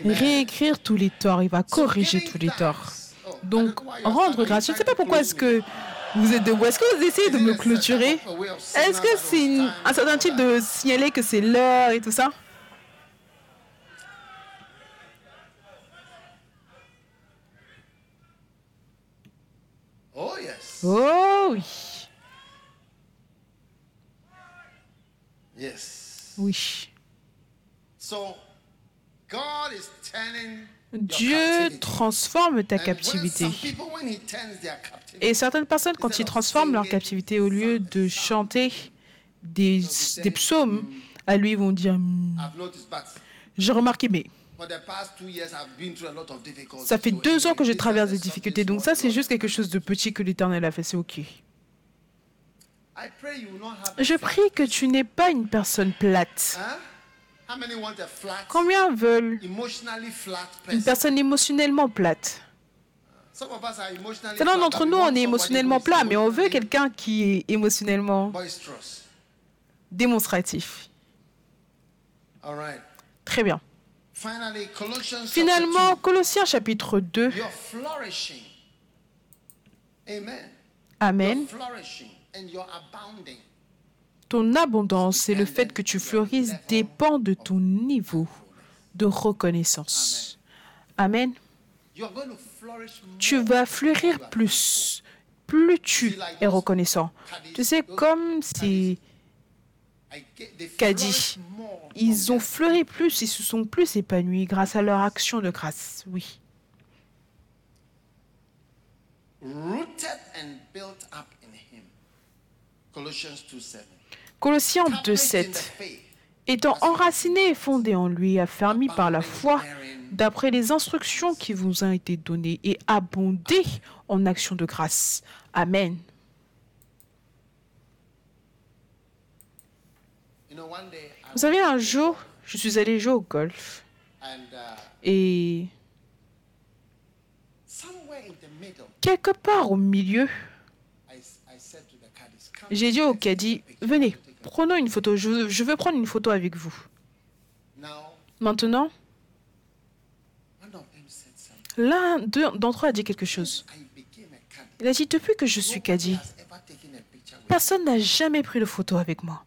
réécrire tous les torts, il va corriger tous les torts. Oh, Donc, rendre grâce. Je ne sais pas pourquoi est-ce que vous êtes debout. Est-ce que vous essayez de me clôturer? Est-ce que c'est un certain type de signaler que c'est l'heure et tout ça? Oh yes. Oh oui. Yes. Oui. So God is turning Dieu transforme ta captivité. Et certaines personnes, quand ils transforment leur captivité, au lieu de chanter des, des psaumes, à lui, ils vont dire Hmm, J'ai remarqué, mais for the past two years, I've been through a lot of difficulties. ça fait deux ans que je traverse des difficultés. Donc ça, c'est juste quelque chose de petit que l'Éternel a fait. C'est OK. Je prie que tu n'es pas une personne plate. Flat, Combien veulent une person? personne émotionnellement plate? Certains d'entre nous, on est émotionnellement plat, mais on veut quelqu'un qui est émotionnellement démonstratif. Très bien. Finalement, 2, Colossiens chapitre 2, you're flourishing. Amen. Ton abondance et le fait que tu fleurisses dépend de ton niveau de reconnaissance. Amen. Tu vas fleurir plus, plus tu es reconnaissant. Tu sais, comme si qu'a dit, ils ont fleuri plus, ils se sont plus épanouis grâce à leur action de grâce. Oui. rooted and built up in him colossians 2 7 Colossiens Established in 2.7. the faith Étant enraciné et fondé en lui, affermi par la foi, d'après les instructions qui vous ont été données, et abondé en actions de grâce. Amen. you know one day I Vous savez, un jour, je suis allé jouer au golf uh, et quelque part au milieu, j'ai dit au caddie, venez, prenons une photo, je veux, je veux prendre une photo avec vous. Maintenant, l'un d'entre eux a dit quelque chose. Il a dit, depuis que je suis caddie, personne n'a jamais pris de photo avec moi.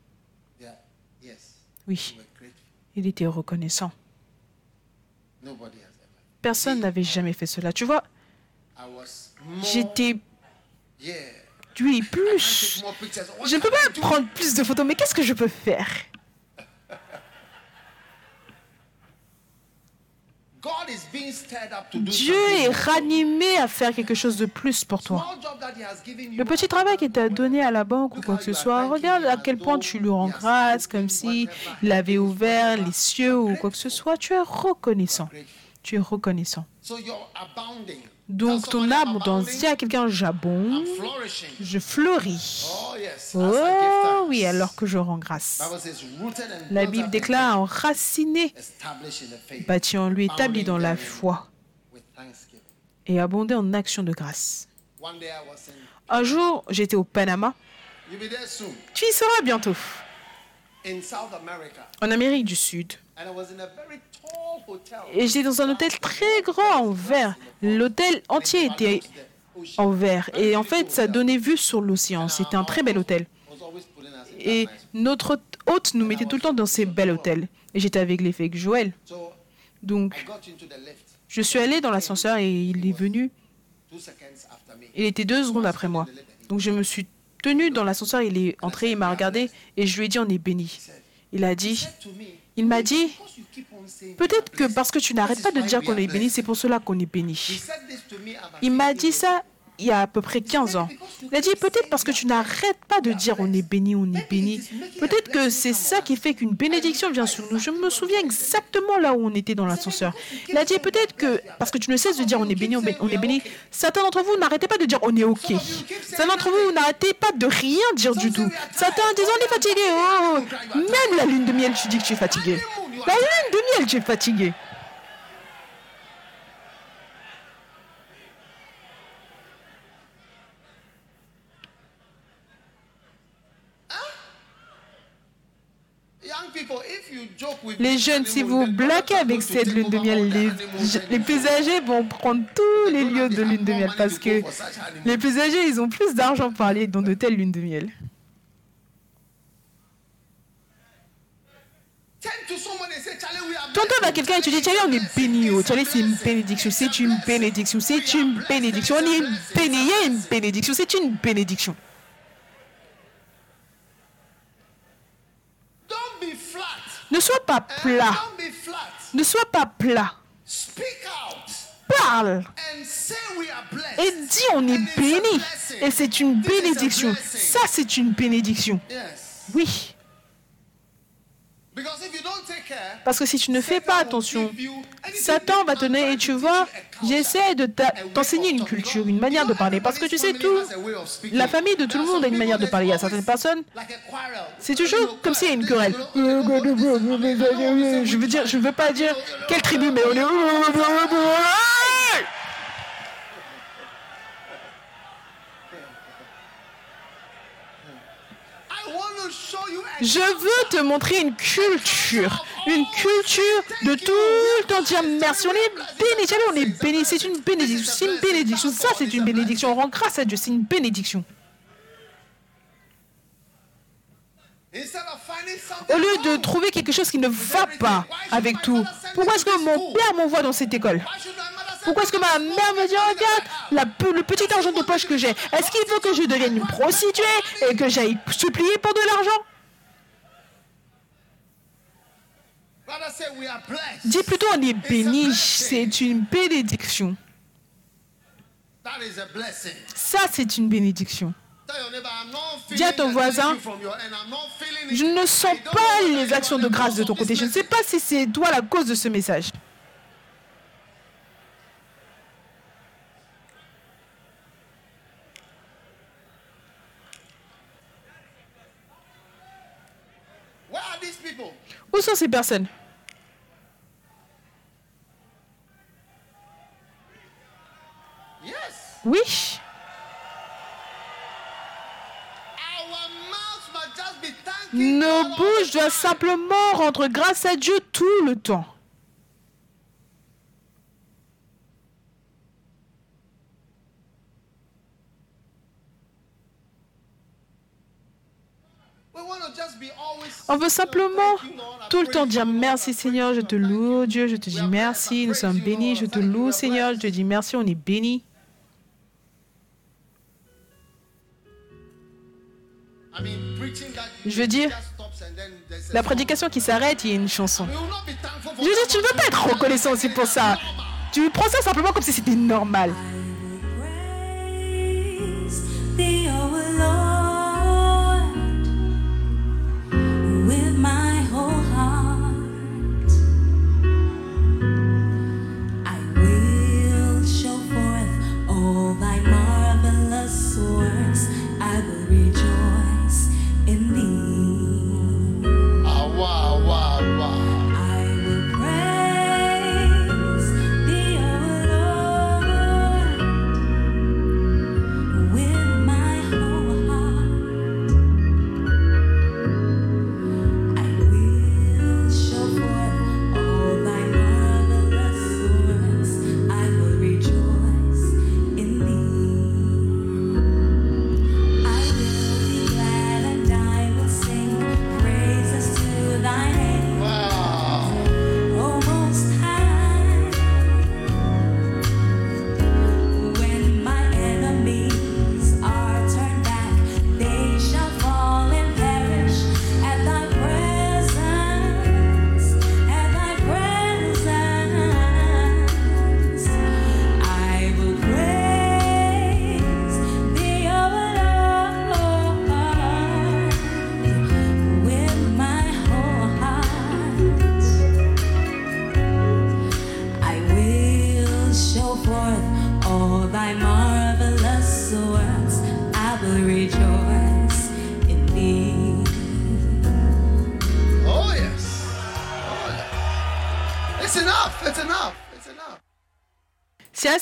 Oui, il était reconnaissant. Personne n'avait jamais fait cela. Tu vois, j'étais Take plus. Je ne peux pas prendre plus de photos, mais qu'est-ce que je peux faire God is being stirred up to do Dieu est ranimé à faire quelque chose de plus pour toi. Le petit travail qu'il t'a donné à la banque ou quoi que ce soit, regarde à quel point tu lui rends grâce, comme si il avait ouvert les cieux ou quoi que ce soit. Tu es reconnaissant. Tu es reconnaissant. Donc ton abondance, dis à quelqu'un j'abonde, je fleuris. Oh Oh oui, alors que je rends grâce. La Bible déclare enraciné, bâti en lui, établi dans la foi et abondé en actions de grâce. Un jour, j'étais au Panama. Tu y seras bientôt. En Amérique du Sud. Et j'étais dans un hôtel très grand en verre. L'hôtel entier était en verre. Et en fait, ça donnait vue sur l'océan. C'était un très bel hôtel. Et notre hôte nous mettait tout le temps dans ces bels hôtels. Et j'étais avec l'évêque Joël. So Donc, je suis allée dans l'ascenseur et il est venu. Il était deux secondes après moi. Donc, je me suis tenue dans l'ascenseur. Il est entré, il m'a regardé et je lui ai dit on est béni. Il a dit, il m'a dit, peut-être que parce que tu n'arrêtes pas de dire qu'on est béni, c'est pour cela qu'on est béni. Il m'a 15 dit ça il y a à peu près 15 ans. Il a dit peut-être parce que tu n'arrêtes pas de dire on est béni, on est béni. Peut-être que c'est ça qui fait qu'une bénédiction vient sur nous. Je me souviens exactement là où on était dans l'ascenseur. Il a dit peut-être que parce que tu ne cesses de dire on est béni, on est- béni. Certains d'entre vous n'arrêtez pas de dire on est ok. Certains d'entre vous n'arrêtez pas de rien dire du tout. Certains disent on est fatigué. Oh, même la lune de miel, tu dis que tu es fatigué. La lune de miel, tu es fatigué. Les jeunes, si vous are avec cette lune de miel, les, les plus âgés vont prendre tous les lieux de lune de miel parce que les plus âgés, ils ont plus d'argent pour aller dans de telles lunes de miel. Tantôt, bah, quelqu'un et tu dis, on est béni. Charlie, c'est une bénédiction, c'est une bénédiction, c'est une bénédiction. On est béni, il y a une bénédiction, c'est une bénédiction. Don't be flat. Ne sois pas plat. Ne sois pas plat. Speak out Parle et dis, on est béni. Et c'est une bénédiction. Ça, c'est une bénédiction. Oui. Parce que si tu ne fais pas attention, Satan va te donner, et tu vois, j'essaie de t'enseigner une culture, une manière de parler. Parce que tu sais, tout, la famille de tout le monde a une manière de parler. Il y a certaines personnes, c'est toujours comme s'il y a une querelle. Je veux dire, je veux pas dire quelle tribu, mais on est. Je veux te montrer une culture, une culture de tout le temps. merci. On est béni. on est béni. C'est une bénédiction. C'est une bénédiction. Ça, c'est une bénédiction. On rend grâce à Dieu. C'est une bénédiction. Au lieu de trouver quelque chose qui ne va pas avec tout, pourquoi est-ce que mon père m'envoie dans cette école? Pourquoi est-ce que ma mère me dit oh, Regarde le petit argent de poche que j'ai, est-ce qu'il faut que je devienne une prostituée et que j'aille supplier pour de l'argent? Dis plutôt, on est béni, c'est une bénédiction. Ça, c'est une bénédiction. Dis à ton voisin. Je ne sens pas les actions de grâce de ton côté. Je ne sais pas si c'est toi la cause de ce message. Où sont ces personnes? Yes. Oui, nos bouches doivent simplement rendre grâce à Dieu tout le temps. On veut simplement tout le temps dire merci Seigneur, je te loue Dieu, je te dis merci, nous sommes bénis, je te loue Seigneur, je te dis merci, on est bénis. Je veux dire, La prédication qui s'arrête, il y a une chanson. Je veux tu ne veux pas être reconnaissant aussi pour ça. Tu prends ça simplement comme si c'était normal.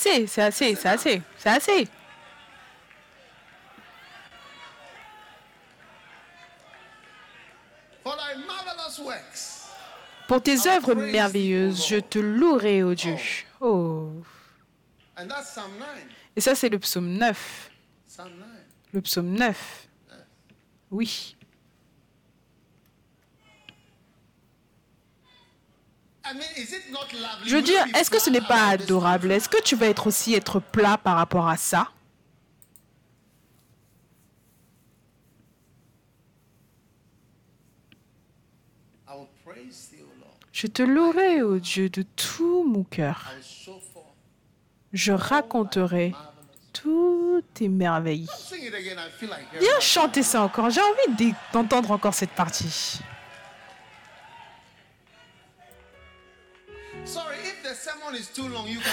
Assez, c'est assez, c'est assez, c'est assez. For thy marvelous works. Pour tes œuvres merveilleuses, je te louerai, ô Dieu. Oh. And that's Psalm 9. Et ça, c'est le psaume 9. Psalm 9. Le psaume 9. Oui. I mean, is it not lovely? Je veux dire, est-ce que ce n'est pas adorable? Est-ce que tu vas être aussi être plat par rapport à ça? Je te louerai, ô Dieu, de tout mon cœur. Je raconterai toutes tes merveilles. Viens chanter ça encore. J'ai envie d'entendre encore cette partie.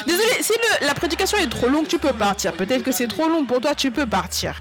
Désolé, si la prédication est trop longue, tu peux partir. Peut-être que c'est trop long pour toi, tu peux partir.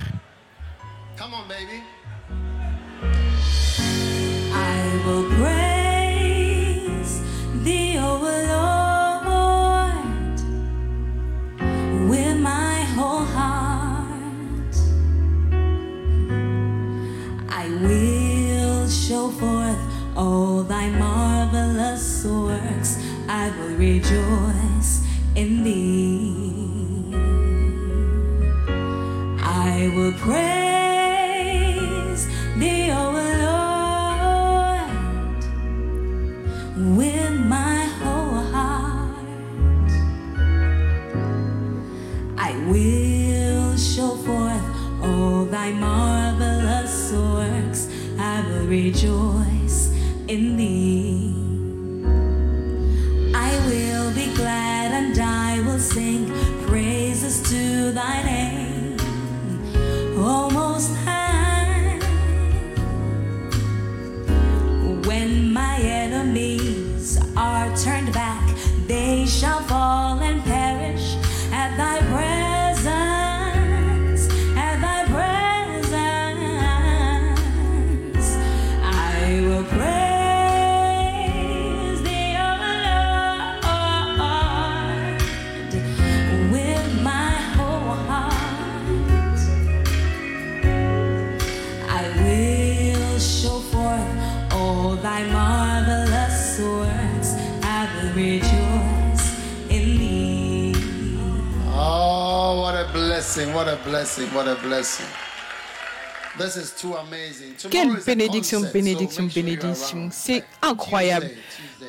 Quelle bénédiction, bénédiction, bénédiction. C'est incroyable.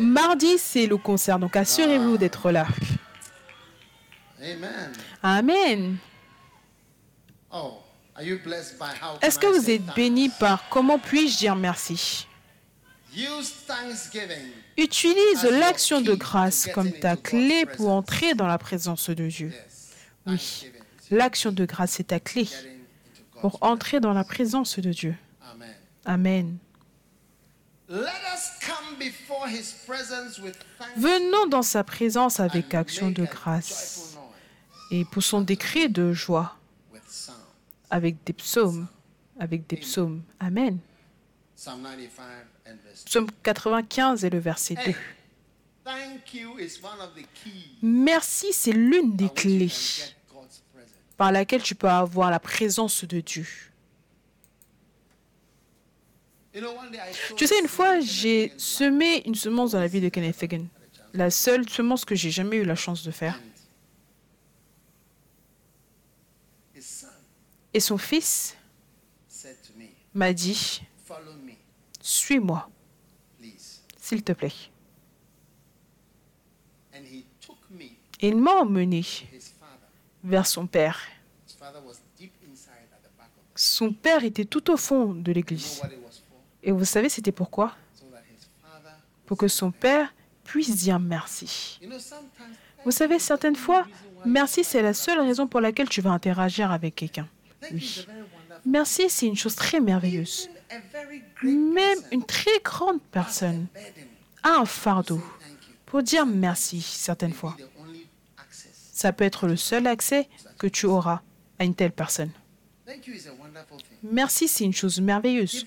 Mardi, c'est le concert, donc assurez-vous d'être là. Amen. Oh, Est-ce que vous êtes béni par comment puis-je dire merci? Utilise l'action de grâce comme ta clé pour entrer dans la présence de Dieu. Oui, l'action de grâce, c'est ta clé pour entrer dans la présence de Dieu. Amen. Venons dans sa présence avec action de grâce et poussons des cris de joie avec des psaumes, avec des psaumes. Amen. Psalm 95 and verse 2. Psaume 95 et le verset 2. Thank you is one of the keys Merci, c'est l'une des clés par laquelle tu peux avoir la présence de Dieu. Tu sais, une fois, j'ai semé une semence dans la vie de Kenneth Hagin. La seule semence que j'ai jamais eu la chance de faire. Et son fils m'a dit, suis-moi, s'il te plaît. Et il m'a emmené. Vers son père. Son père était tout au fond de l'église. Et vous savez, c'était pourquoi? Pour que son père puisse dire merci. Vous savez, certaines fois, merci, c'est la seule raison pour laquelle tu vas interagir avec quelqu'un. wonderful. Merci, c'est une chose très merveilleuse. Même une très grande personne a un fardeau pour dire merci certaines fois. Be the only access. Ça peut être le seul accès que tu auras à une telle personne. Merci, c'est une chose merveilleuse.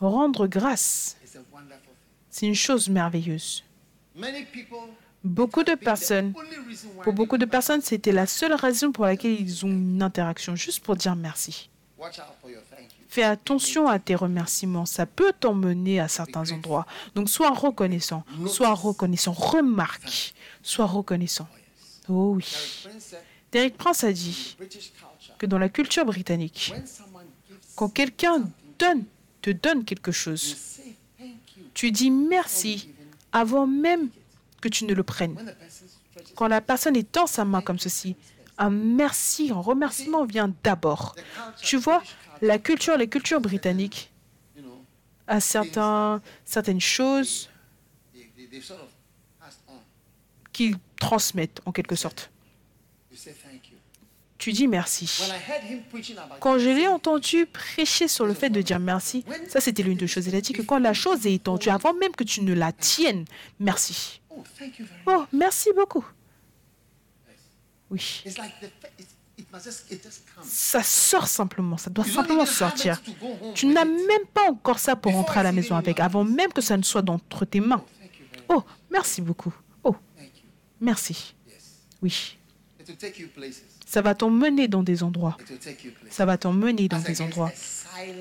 Rendre grâce, c'est une chose merveilleuse. Beaucoup de personnes, pour beaucoup de personnes, c'était la seule raison pour laquelle ils ont une interaction, juste pour dire merci. Fais attention à tes remerciements, ça peut t'emmener à certains endroits. Donc sois reconnaissant, sois reconnaissant, remarque, sois reconnaissant. Oh oui. Derek Prince a dit que dans la culture britannique, quand quelqu'un te donne quelque chose, tu dis merci avant même que tu ne le prennes. Quand la personne étend sa main comme ceci, un merci, un remerciement vient d'abord. Tu vois, la culture, les cultures britanniques, à certaines choses qu'ils transmettent en quelque sorte. Tu dis merci. Quand je l'ai entendu prêcher sur le fait de dire merci, ça c'était l'une des choses. Il a dit que quand la chose est étendue, avant même que tu ne la tiennes, merci. oh. Oh, merci beaucoup. Oui. Ça sort simplement, ça doit simplement sortir. Tu n'as même pas encore ça pour rentrer à la maison avec, avant même que ça ne soit d'entre tes mains. Much. Oh, merci beaucoup. Merci. Oui. Ça va t'emmener dans des endroits. Ça va t'emmener dans des endroits.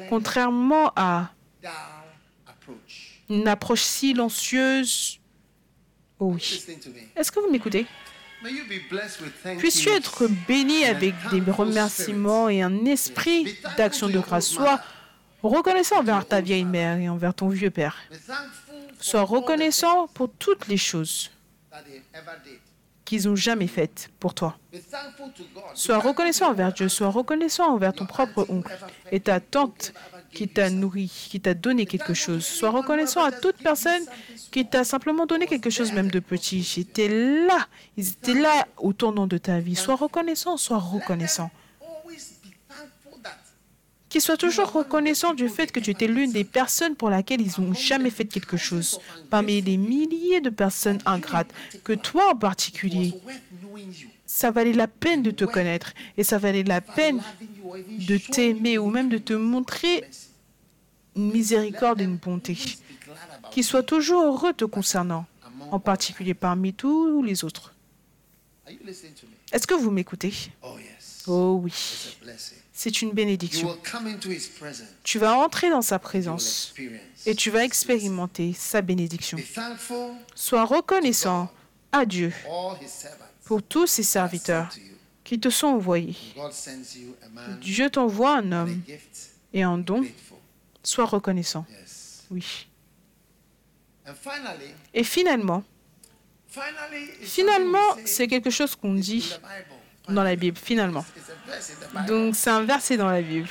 Contrairement à une approche silencieuse. Oh oui. Est-ce que vous m'écoutez? Puisses-tu être béni avec des remerciements et un esprit d'action de grâce. Sois reconnaissant envers ta vieille mère et envers ton vieux père. Sois reconnaissant pour toutes les choses qu'ils ont jamais faites pour toi. Sois reconnaissant envers. Dieu, sois reconnaissant envers ton propre oncle et ta tante qui t'a nourri, qui t'a donné quelque chose. Sois reconnaissant à toute personne qui t'a simplement donné quelque chose, même de petit. J'étais là. Ils étaient là au tournant de ta vie. Sois reconnaissant, sois reconnaissant. Always be thankful that Qu'ils soient toujours reconnaissants du fait que tu étais l'une des personnes pour laquelle ils n'ont jamais fait quelque chose. Parmi les milliers de personnes ingrates, que toi en particulier, ça valait la peine de te connaître et ça valait la peine de t'aimer ou même de te montrer une miséricorde et une bonté. Qu'ils soient toujours heureux te concernant, en particulier parmi tous les autres. Est-ce que vous m'écoutez? Oh. Oh oui. C'est une bénédiction. Tu vas entrer dans sa présence et tu vas expérimenter sa bénédiction. Sois reconnaissant à Dieu pour tous ses serviteurs qui te sont envoyés. Dieu t'envoie un homme et un don. Sois reconnaissant. Oui. Et finalement, finalement, c'est quelque chose qu'on dit. Dans la Bible, finalement. Donc c'est un verset dans la Bible.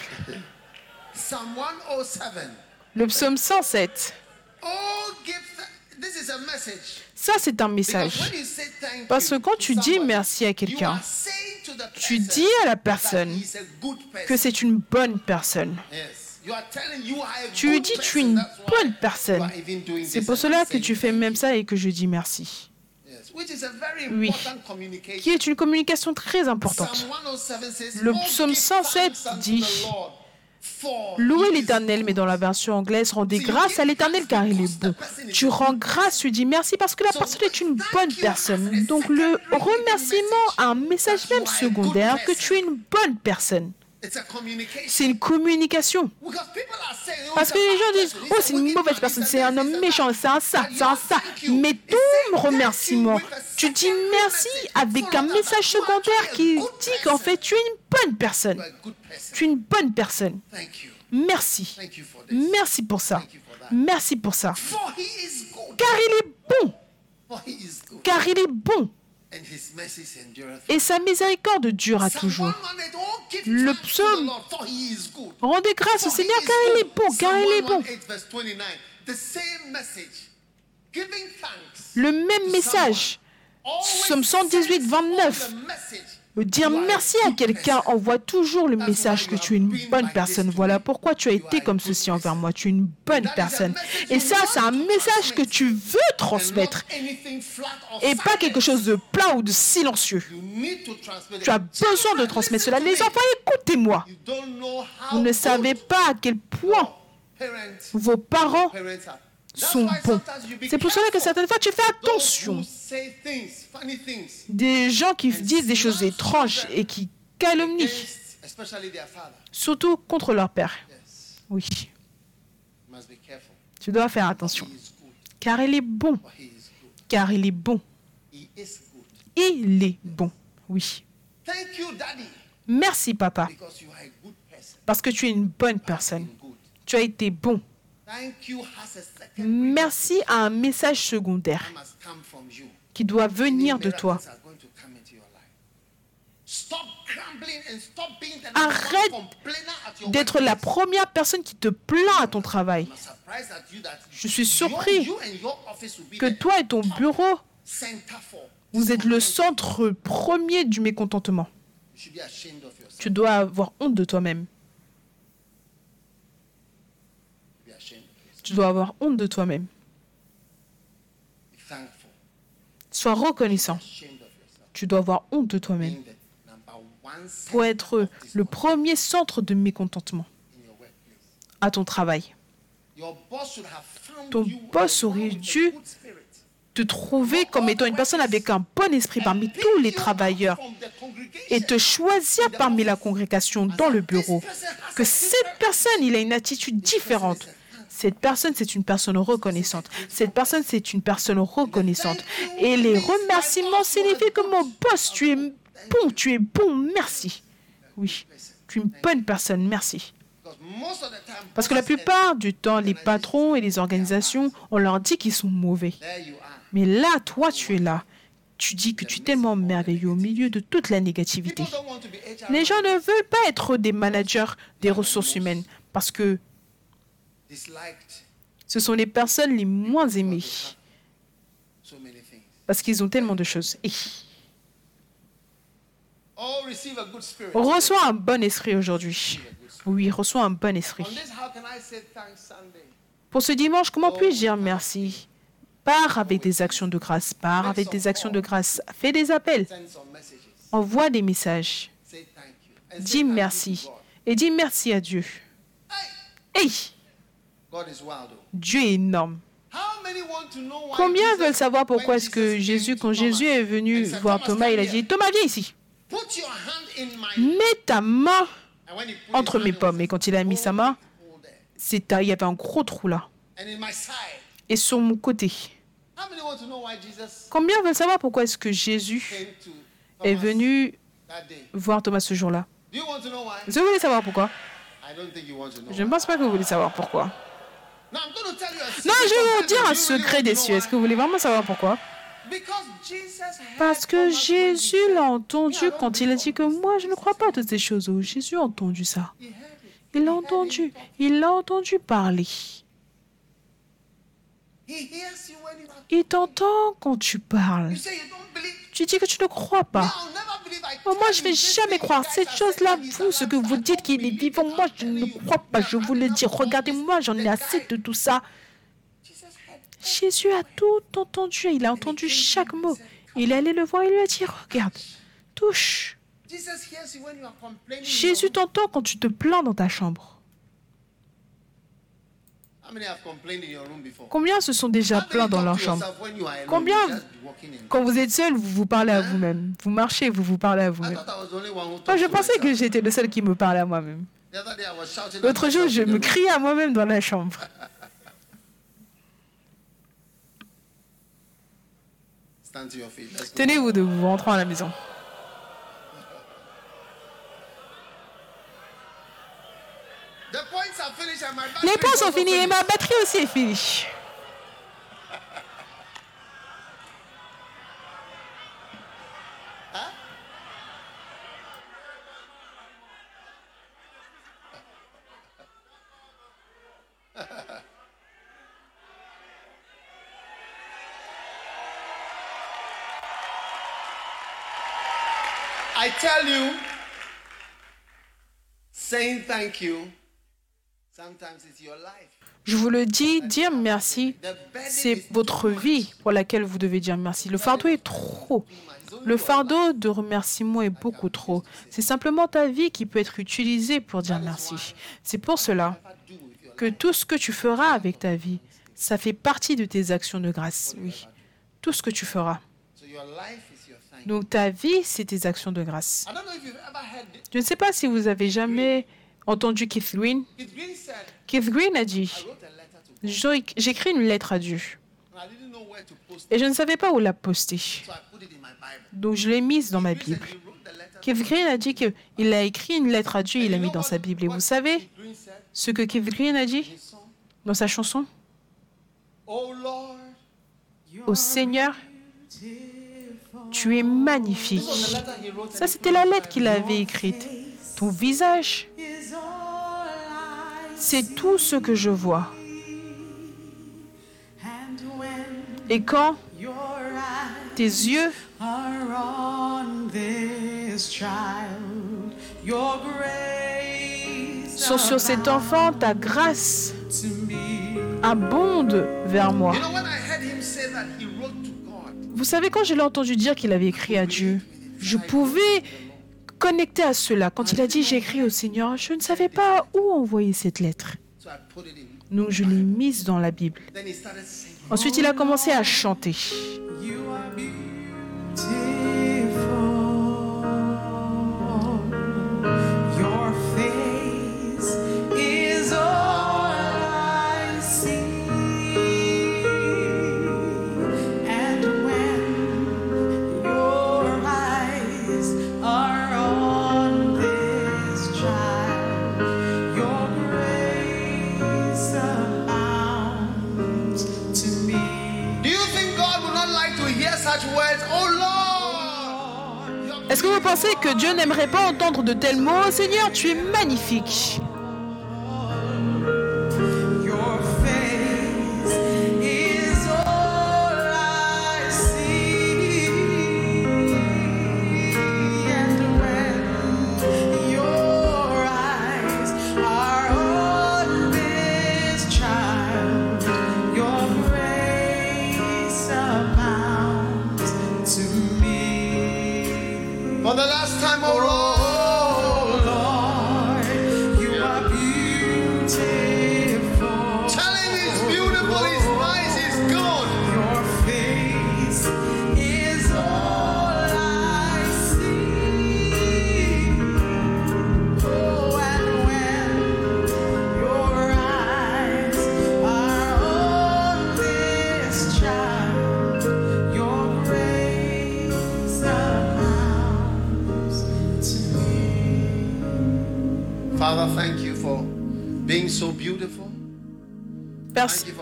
107. Le psaume 107. Oh, give th- this is a message. Ça, c'est un message. when you say thank Parce que quand tu dis merci à quelqu'un, tu dis à la personne que c'est une bonne personne. Tu lui dis tu es une bonne personne. C'est pour cela que tu fais même ça et que je dis merci. Oui. Qui est une communication très importante. Psalm 107 says, Le "Oh, psaume give 107 thanks unto dit, Louez l'Éternel, mais dans la version anglaise, rendez grâce à l'Éternel car il est bon. Tu rends grâce, tu dis merci parce que la personne est une bonne personne. Donc le remerciement a un message même secondaire que tu es une bonne personne. C'est une communication. Oh, Parce que les gens disent, oh c'est une mauvaise personne, c'est un homme méchant, c'est un ça, c'est un ça. Mais ton remerciement, tu dis merci avec un message secondaire qui dit qu'en fait tu es une bonne personne. Tu es une bonne personne. Thank you. Merci. Thank you for this. Merci pour ça. Merci pour ça. Car il est bon. Car il est bon. Et sa miséricorde durera toujours. 100, oh, give Le psaume. Rendez grâce au Seigneur car il est bon, car il est bon. 118 verse 29. The same message. Giving thanks. Le même message. Psaume 118, 29. Dire merci à quelqu'un envoie toujours le message que tu es une bonne personne. Voilà pourquoi tu as été comme ceci envers moi. Tu es une bonne personne. Et ça, c'est un message que tu veux transmettre et pas quelque chose de plat ou de silencieux. Tu as besoin de transmettre cela. Les enfants, écoutez-moi. Vous ne savez pas à quel point vos parents sont bons. C'est pour cela que certaines fois, tu fais attention. Des gens qui disent des choses étranges et qui calomnient, surtout contre leur père. Oui, tu dois faire attention. Car il est bon. Car il est bon. Il est bon. Oui. Merci, papa. Parce que tu es une bonne personne. Tu as été bon. Merci à un message secondaire qui doit venir de toi. Arrête d'être la première personne qui te plaint à ton travail. Je suis surpris que toi et ton bureau, vous êtes le centre premier du mécontentement. Tu dois avoir honte de toi-même. Tu dois avoir honte de toi-même. Sois reconnaissant. Tu dois avoir honte de toi-même pour être le premier centre de mécontentement à ton travail. Ton boss aurait dû te trouver comme étant une personne avec un bon esprit parmi tous les travailleurs et te choisir parmi la congrégation dans le bureau. Que cette personne, il a une attitude différente. Cette personne, c'est une personne reconnaissante. Cette personne, c'est une personne reconnaissante. Et les remerciements signifient que mon boss, tu es bon, tu es bon, merci. Oui, tu es une bonne personne, merci. Parce que la plupart du temps, les patrons et les organisations, on leur dit qu'ils sont mauvais. Mais là, toi, tu es là. Tu dis que tu es tellement merveilleux au milieu de toute la négativité. Les gens ne veulent pas être des managers des ressources humaines parce que Ce sont les personnes les moins aimées. parce qu'ils ont tellement de choses. Et Oh, spirit. reçois un bon esprit aujourd'hui. Oui, reçois un bon esprit. On? Pour ce dimanche, comment puis-je dire merci? Pars avec des actions de grâce, pars avec des actions de grâce, fais des appels, envoie des messages, Say thank you. And say dis merci. et dis merci à Dieu. Hey, Hey, God is wild. oh. Dieu est énorme. How many want to know why Combien veulent savoir pourquoi est-ce que Jésus, quand Jésus est venu voir Thomas, il a dit. Thomas, viens ici, Put your hand in my mets ta main entre mes pommes. Et quand il a mis sa main, il y avait un gros trou là. Et sur mon côté. Combien veulent savoir pourquoi est-ce que Jésus est venu voir Thomas ce jour-là? Vous voulez savoir pourquoi? Je ne pense pas que vous voulez savoir pourquoi. Non, je vais vous dire un secret des cieux. Est-ce que vous voulez vraiment savoir pourquoi? Parce que Jésus l'a entendu quand il a dit que moi, je ne crois pas à toutes ces choses. Oh, Jésus a entendu ça. Il l'a entendu. Il l'a entendu parler. Il t'entend quand tu parles. Tu dis que tu ne crois pas. Oh, moi, je you vais jamais croire. Cette chose-là, vous, ce que vous dites qu'il est vivant, moi, je ne crois pas. Je vous le dis. Regardez-moi, j'en ai assez de tout ça. Jésus a tout entendu. Il a entendu chaque mot. Il est allé le voir et lui a dit, regarde, touche. Jésus t'entend quand tu te plains dans ta chambre. Combien se sont déjà plaints dans leur chambre? Combien. Quand vous êtes seul, vous vous parlez à vous-même. Vous marchez, vous vous parlez à I vous-même. thought I was the only one who Moi, je pensais que j'étais le seul qui me parlait à moi-même. L'autre jour, je me criais à moi-même dans la chambre. Tenez-vous debout, rentrons à la maison. Les points sont finis et finished. ma batterie aussi est finie. I tell you, saying thank you, Je vous le dis, dire merci, c'est votre vie pour laquelle vous devez dire merci. Le fardeau est trop. Le fardeau de remerciement est beaucoup trop. C'est simplement ta vie qui peut être utilisée pour dire merci. C'est pour cela que tout ce que tu feras avec ta vie, ça fait partie de tes actions de grâce. Oui, tout ce que tu feras. Donc ta vie, c'est tes actions de grâce. Je ne sais pas si vous avez jamais entendu Keith Green. Keith Green a dit, j'écris une lettre à Dieu et je ne savais pas où la poster. Donc je l'ai mise dans ma Bible. Keith Green a dit qu'il a écrit une lettre à Dieu il l'a mis dans sa Bible. Et vous savez ce que Keith Green a dit dans sa chanson? Au Seigneur, tu es magnifique. Ça, c'était la lettre qu'il avait écrite. Ton visage, c'est tout ce que je vois. Et quand tes yeux sont sur cet enfant, ta grâce abonde vers moi. Vous savez, quand je l'ai entendu dire qu'il avait écrit à Dieu, je pouvais connecter à cela. Quand il a dit j'ai écrit au Seigneur, je ne savais pas où envoyer cette lettre. Donc je l'ai mise dans la Bible. Ensuite, il a commencé à chanter. Est-ce que vous pensez que Dieu n'aimerait pas entendre de tels mots? Seigneur, tu es magnifique.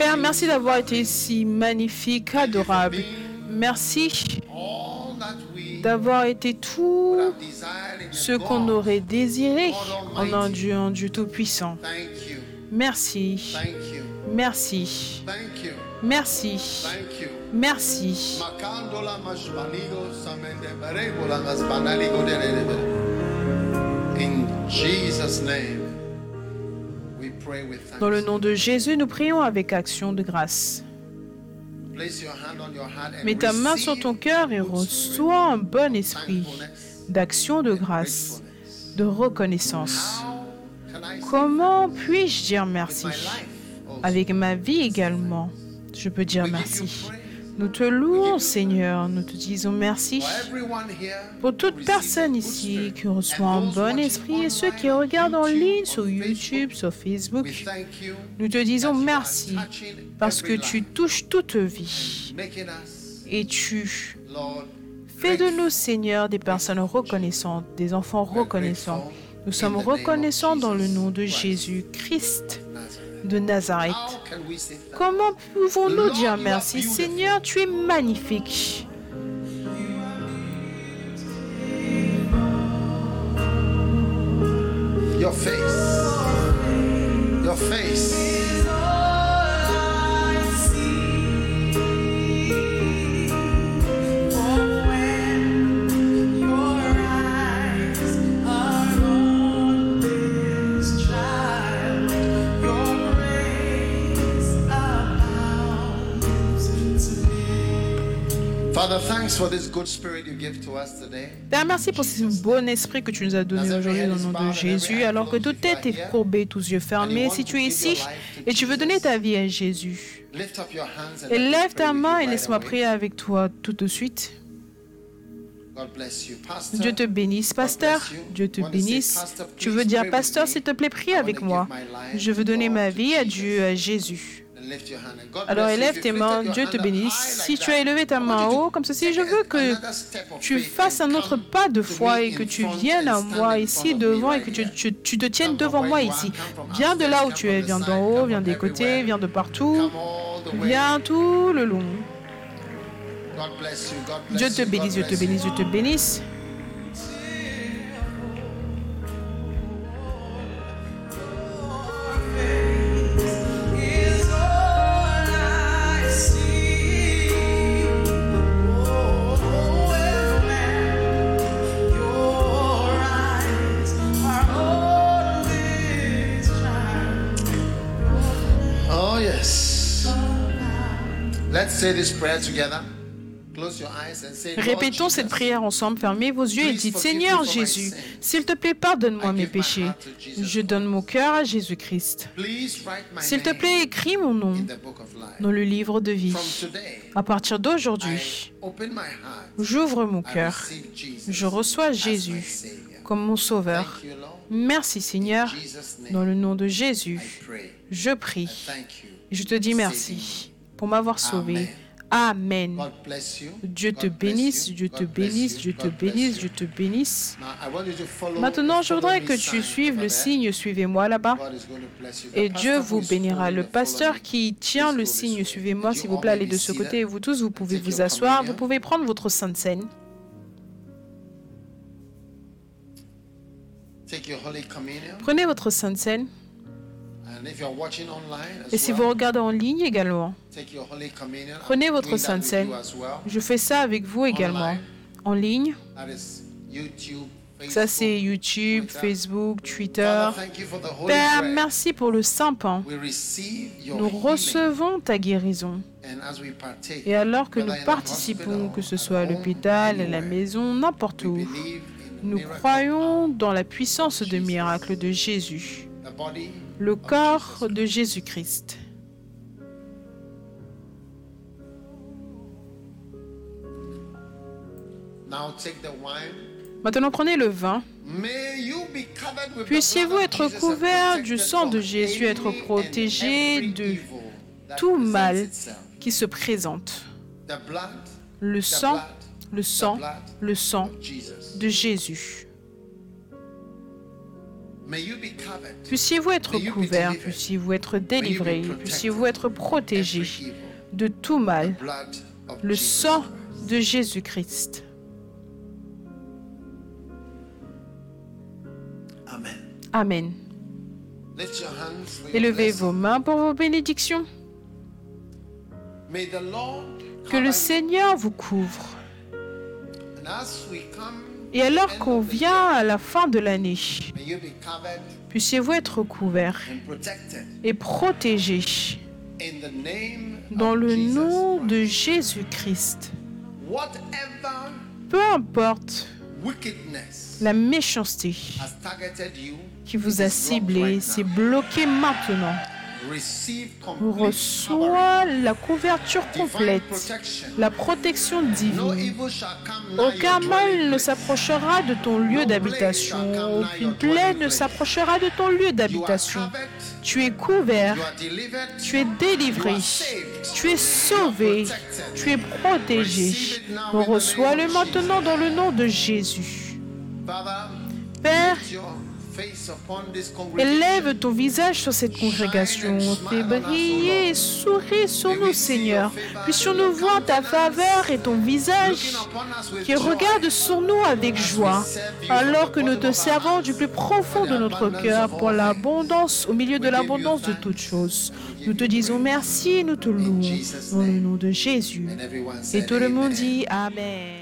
Père, merci d'avoir été si magnifique, adorable. Merci d'avoir été tout ce qu'on aurait désiré en un Dieu, Dieu tout-puissant. Merci, merci, merci, merci. In Jesus' name, Dans le nom de Jésus, nous prions avec action de grâce. Mets ta main sur ton cœur et reçois un bon esprit d'action de grâce, de reconnaissance. Comment puis-je dire merci? Avec ma vie également, je peux dire merci. Nous te louons, Seigneur. Nous te disons merci pour toute personne ici qui reçoit un bon esprit et ceux qui regardent en ligne sur. YouTube, sur Facebook. Nous te disons merci parce que tu touches toute vie et tu fais de nous, Seigneur, des personnes reconnaissantes, des enfants reconnaissants. Nous sommes reconnaissants dans le nom de Christ Jésus-Christ. De Nazareth. Comment pouvons-nous dire merci? Seigneur, tu es magnifique. Your face, your face, Père, merci pour ce bon esprit que tu nous as donné aujourd'hui le nom de Jésus, alors que toute tête est courbée, tous yeux fermés. Si tu es ici et tu veux donner ta vie à Jésus, et lève ta main et laisse-moi prier avec toi tout de suite. Dieu te bénisse, pasteur. Dieu te bénisse. Tu veux dire, pasteur, s'il te plaît, prie avec moi. Je veux donner ma vie à Dieu, à Jésus. Alors élève tes mains, Dieu te bénisse. Si tu as élevé ta main haut, comme ceci, je veux que tu fasses un autre pas de foi et que tu viennes à moi ici devant et que tu, tu- tu te tiennes devant moi ici. Viens de là où tu es, viens d'en haut, viens des côtés, viens de partout. Viens tout le long. Dieu te bénisse, Dieu te bénisse, Dieu te bénisse. Répétons cette prière ensemble. Fermez vos yeux et dites Seigneur Jésus, s'il te plaît, pardonne-moi mes péchés. Je donne mon cœur à Jésus-Christ. S'il te plaît, écris mon nom dans le livre de vie. À partir d'aujourd'hui, j'ouvre mon cœur. Je reçois Jésus comme mon sauveur. Merci Seigneur. Dans le nom de Jésus, je prie. Je te dis merci pour m'avoir sauvé. Amen. Dieu te bénisse. Dieu te bénisse. Dieu te bénisse. Dieu te bénisse. Maintenant, je voudrais que tu suives le signe Suivez-moi là-bas. Et Dieu vous bénira. Le pasteur qui tient le signe. Suivez-moi, s'il vous plaît, allez de ce côté. Et vous tous, vous pouvez vous asseoir. Vous pouvez prendre votre Sainte Communion. Prenez votre Sainte as Et si vous regardez en ligne également, prenez votre well. Je fais ça avec vous également. En ligne, Ça, c'est YouTube. Facebook, Twitter. Père, merci pour le saint pain. Nous recevons ta guérison. Et alors que nous participons, que ce soit à l'hôpital, à la maison, n'importe où, nous croyons dans la puissance de miracle de Jésus, le corps de Jésus-Christ. Maintenant, prenez le vin. Puissiez-vous être couverts du sang de Jésus, être protégés de tout mal qui se présente. Le sang, le sang, le sang de Jésus. Puissiez-vous être couverts, puissiez-vous être délivrés, puissiez-vous être protégés de tout mal. Le sang de Jésus-Christ. Amen. Élevez vos mains pour vos bénédictions. Que le. Seigneur vous couvre. Et alors qu'on vient à la fin de l'année, puissiez-vous être couverts et protégés dans le nom de Jésus-Christ. Peu importe la méchanceté qui vous a ciblé, right c'est now. bloqué maintenant. Reçois la couverture complète, la protection divine. Aucun mal ne s'approchera de ton lieu d'habitation. Aucune plaie ne s'approchera de ton lieu d'habitation. Tu es couvert, tu es délivré, tu es sauvé, tu es protégé. Reçois-le maintenant dans le nom de Jésus. Père, élève ton visage sur cette congrégation. Fais briller et souris sur nous, Seigneur. Puissions-nous voir ta faveur et ton visage qui regarde sur nous avec joie, alors que nous te servons du plus profond de notre cœur pour l'abondance, au milieu de l'abondance de toutes choses. Nous te disons merci et nous te louons dans le nom de Jésus. Et tout le monde dit Amen.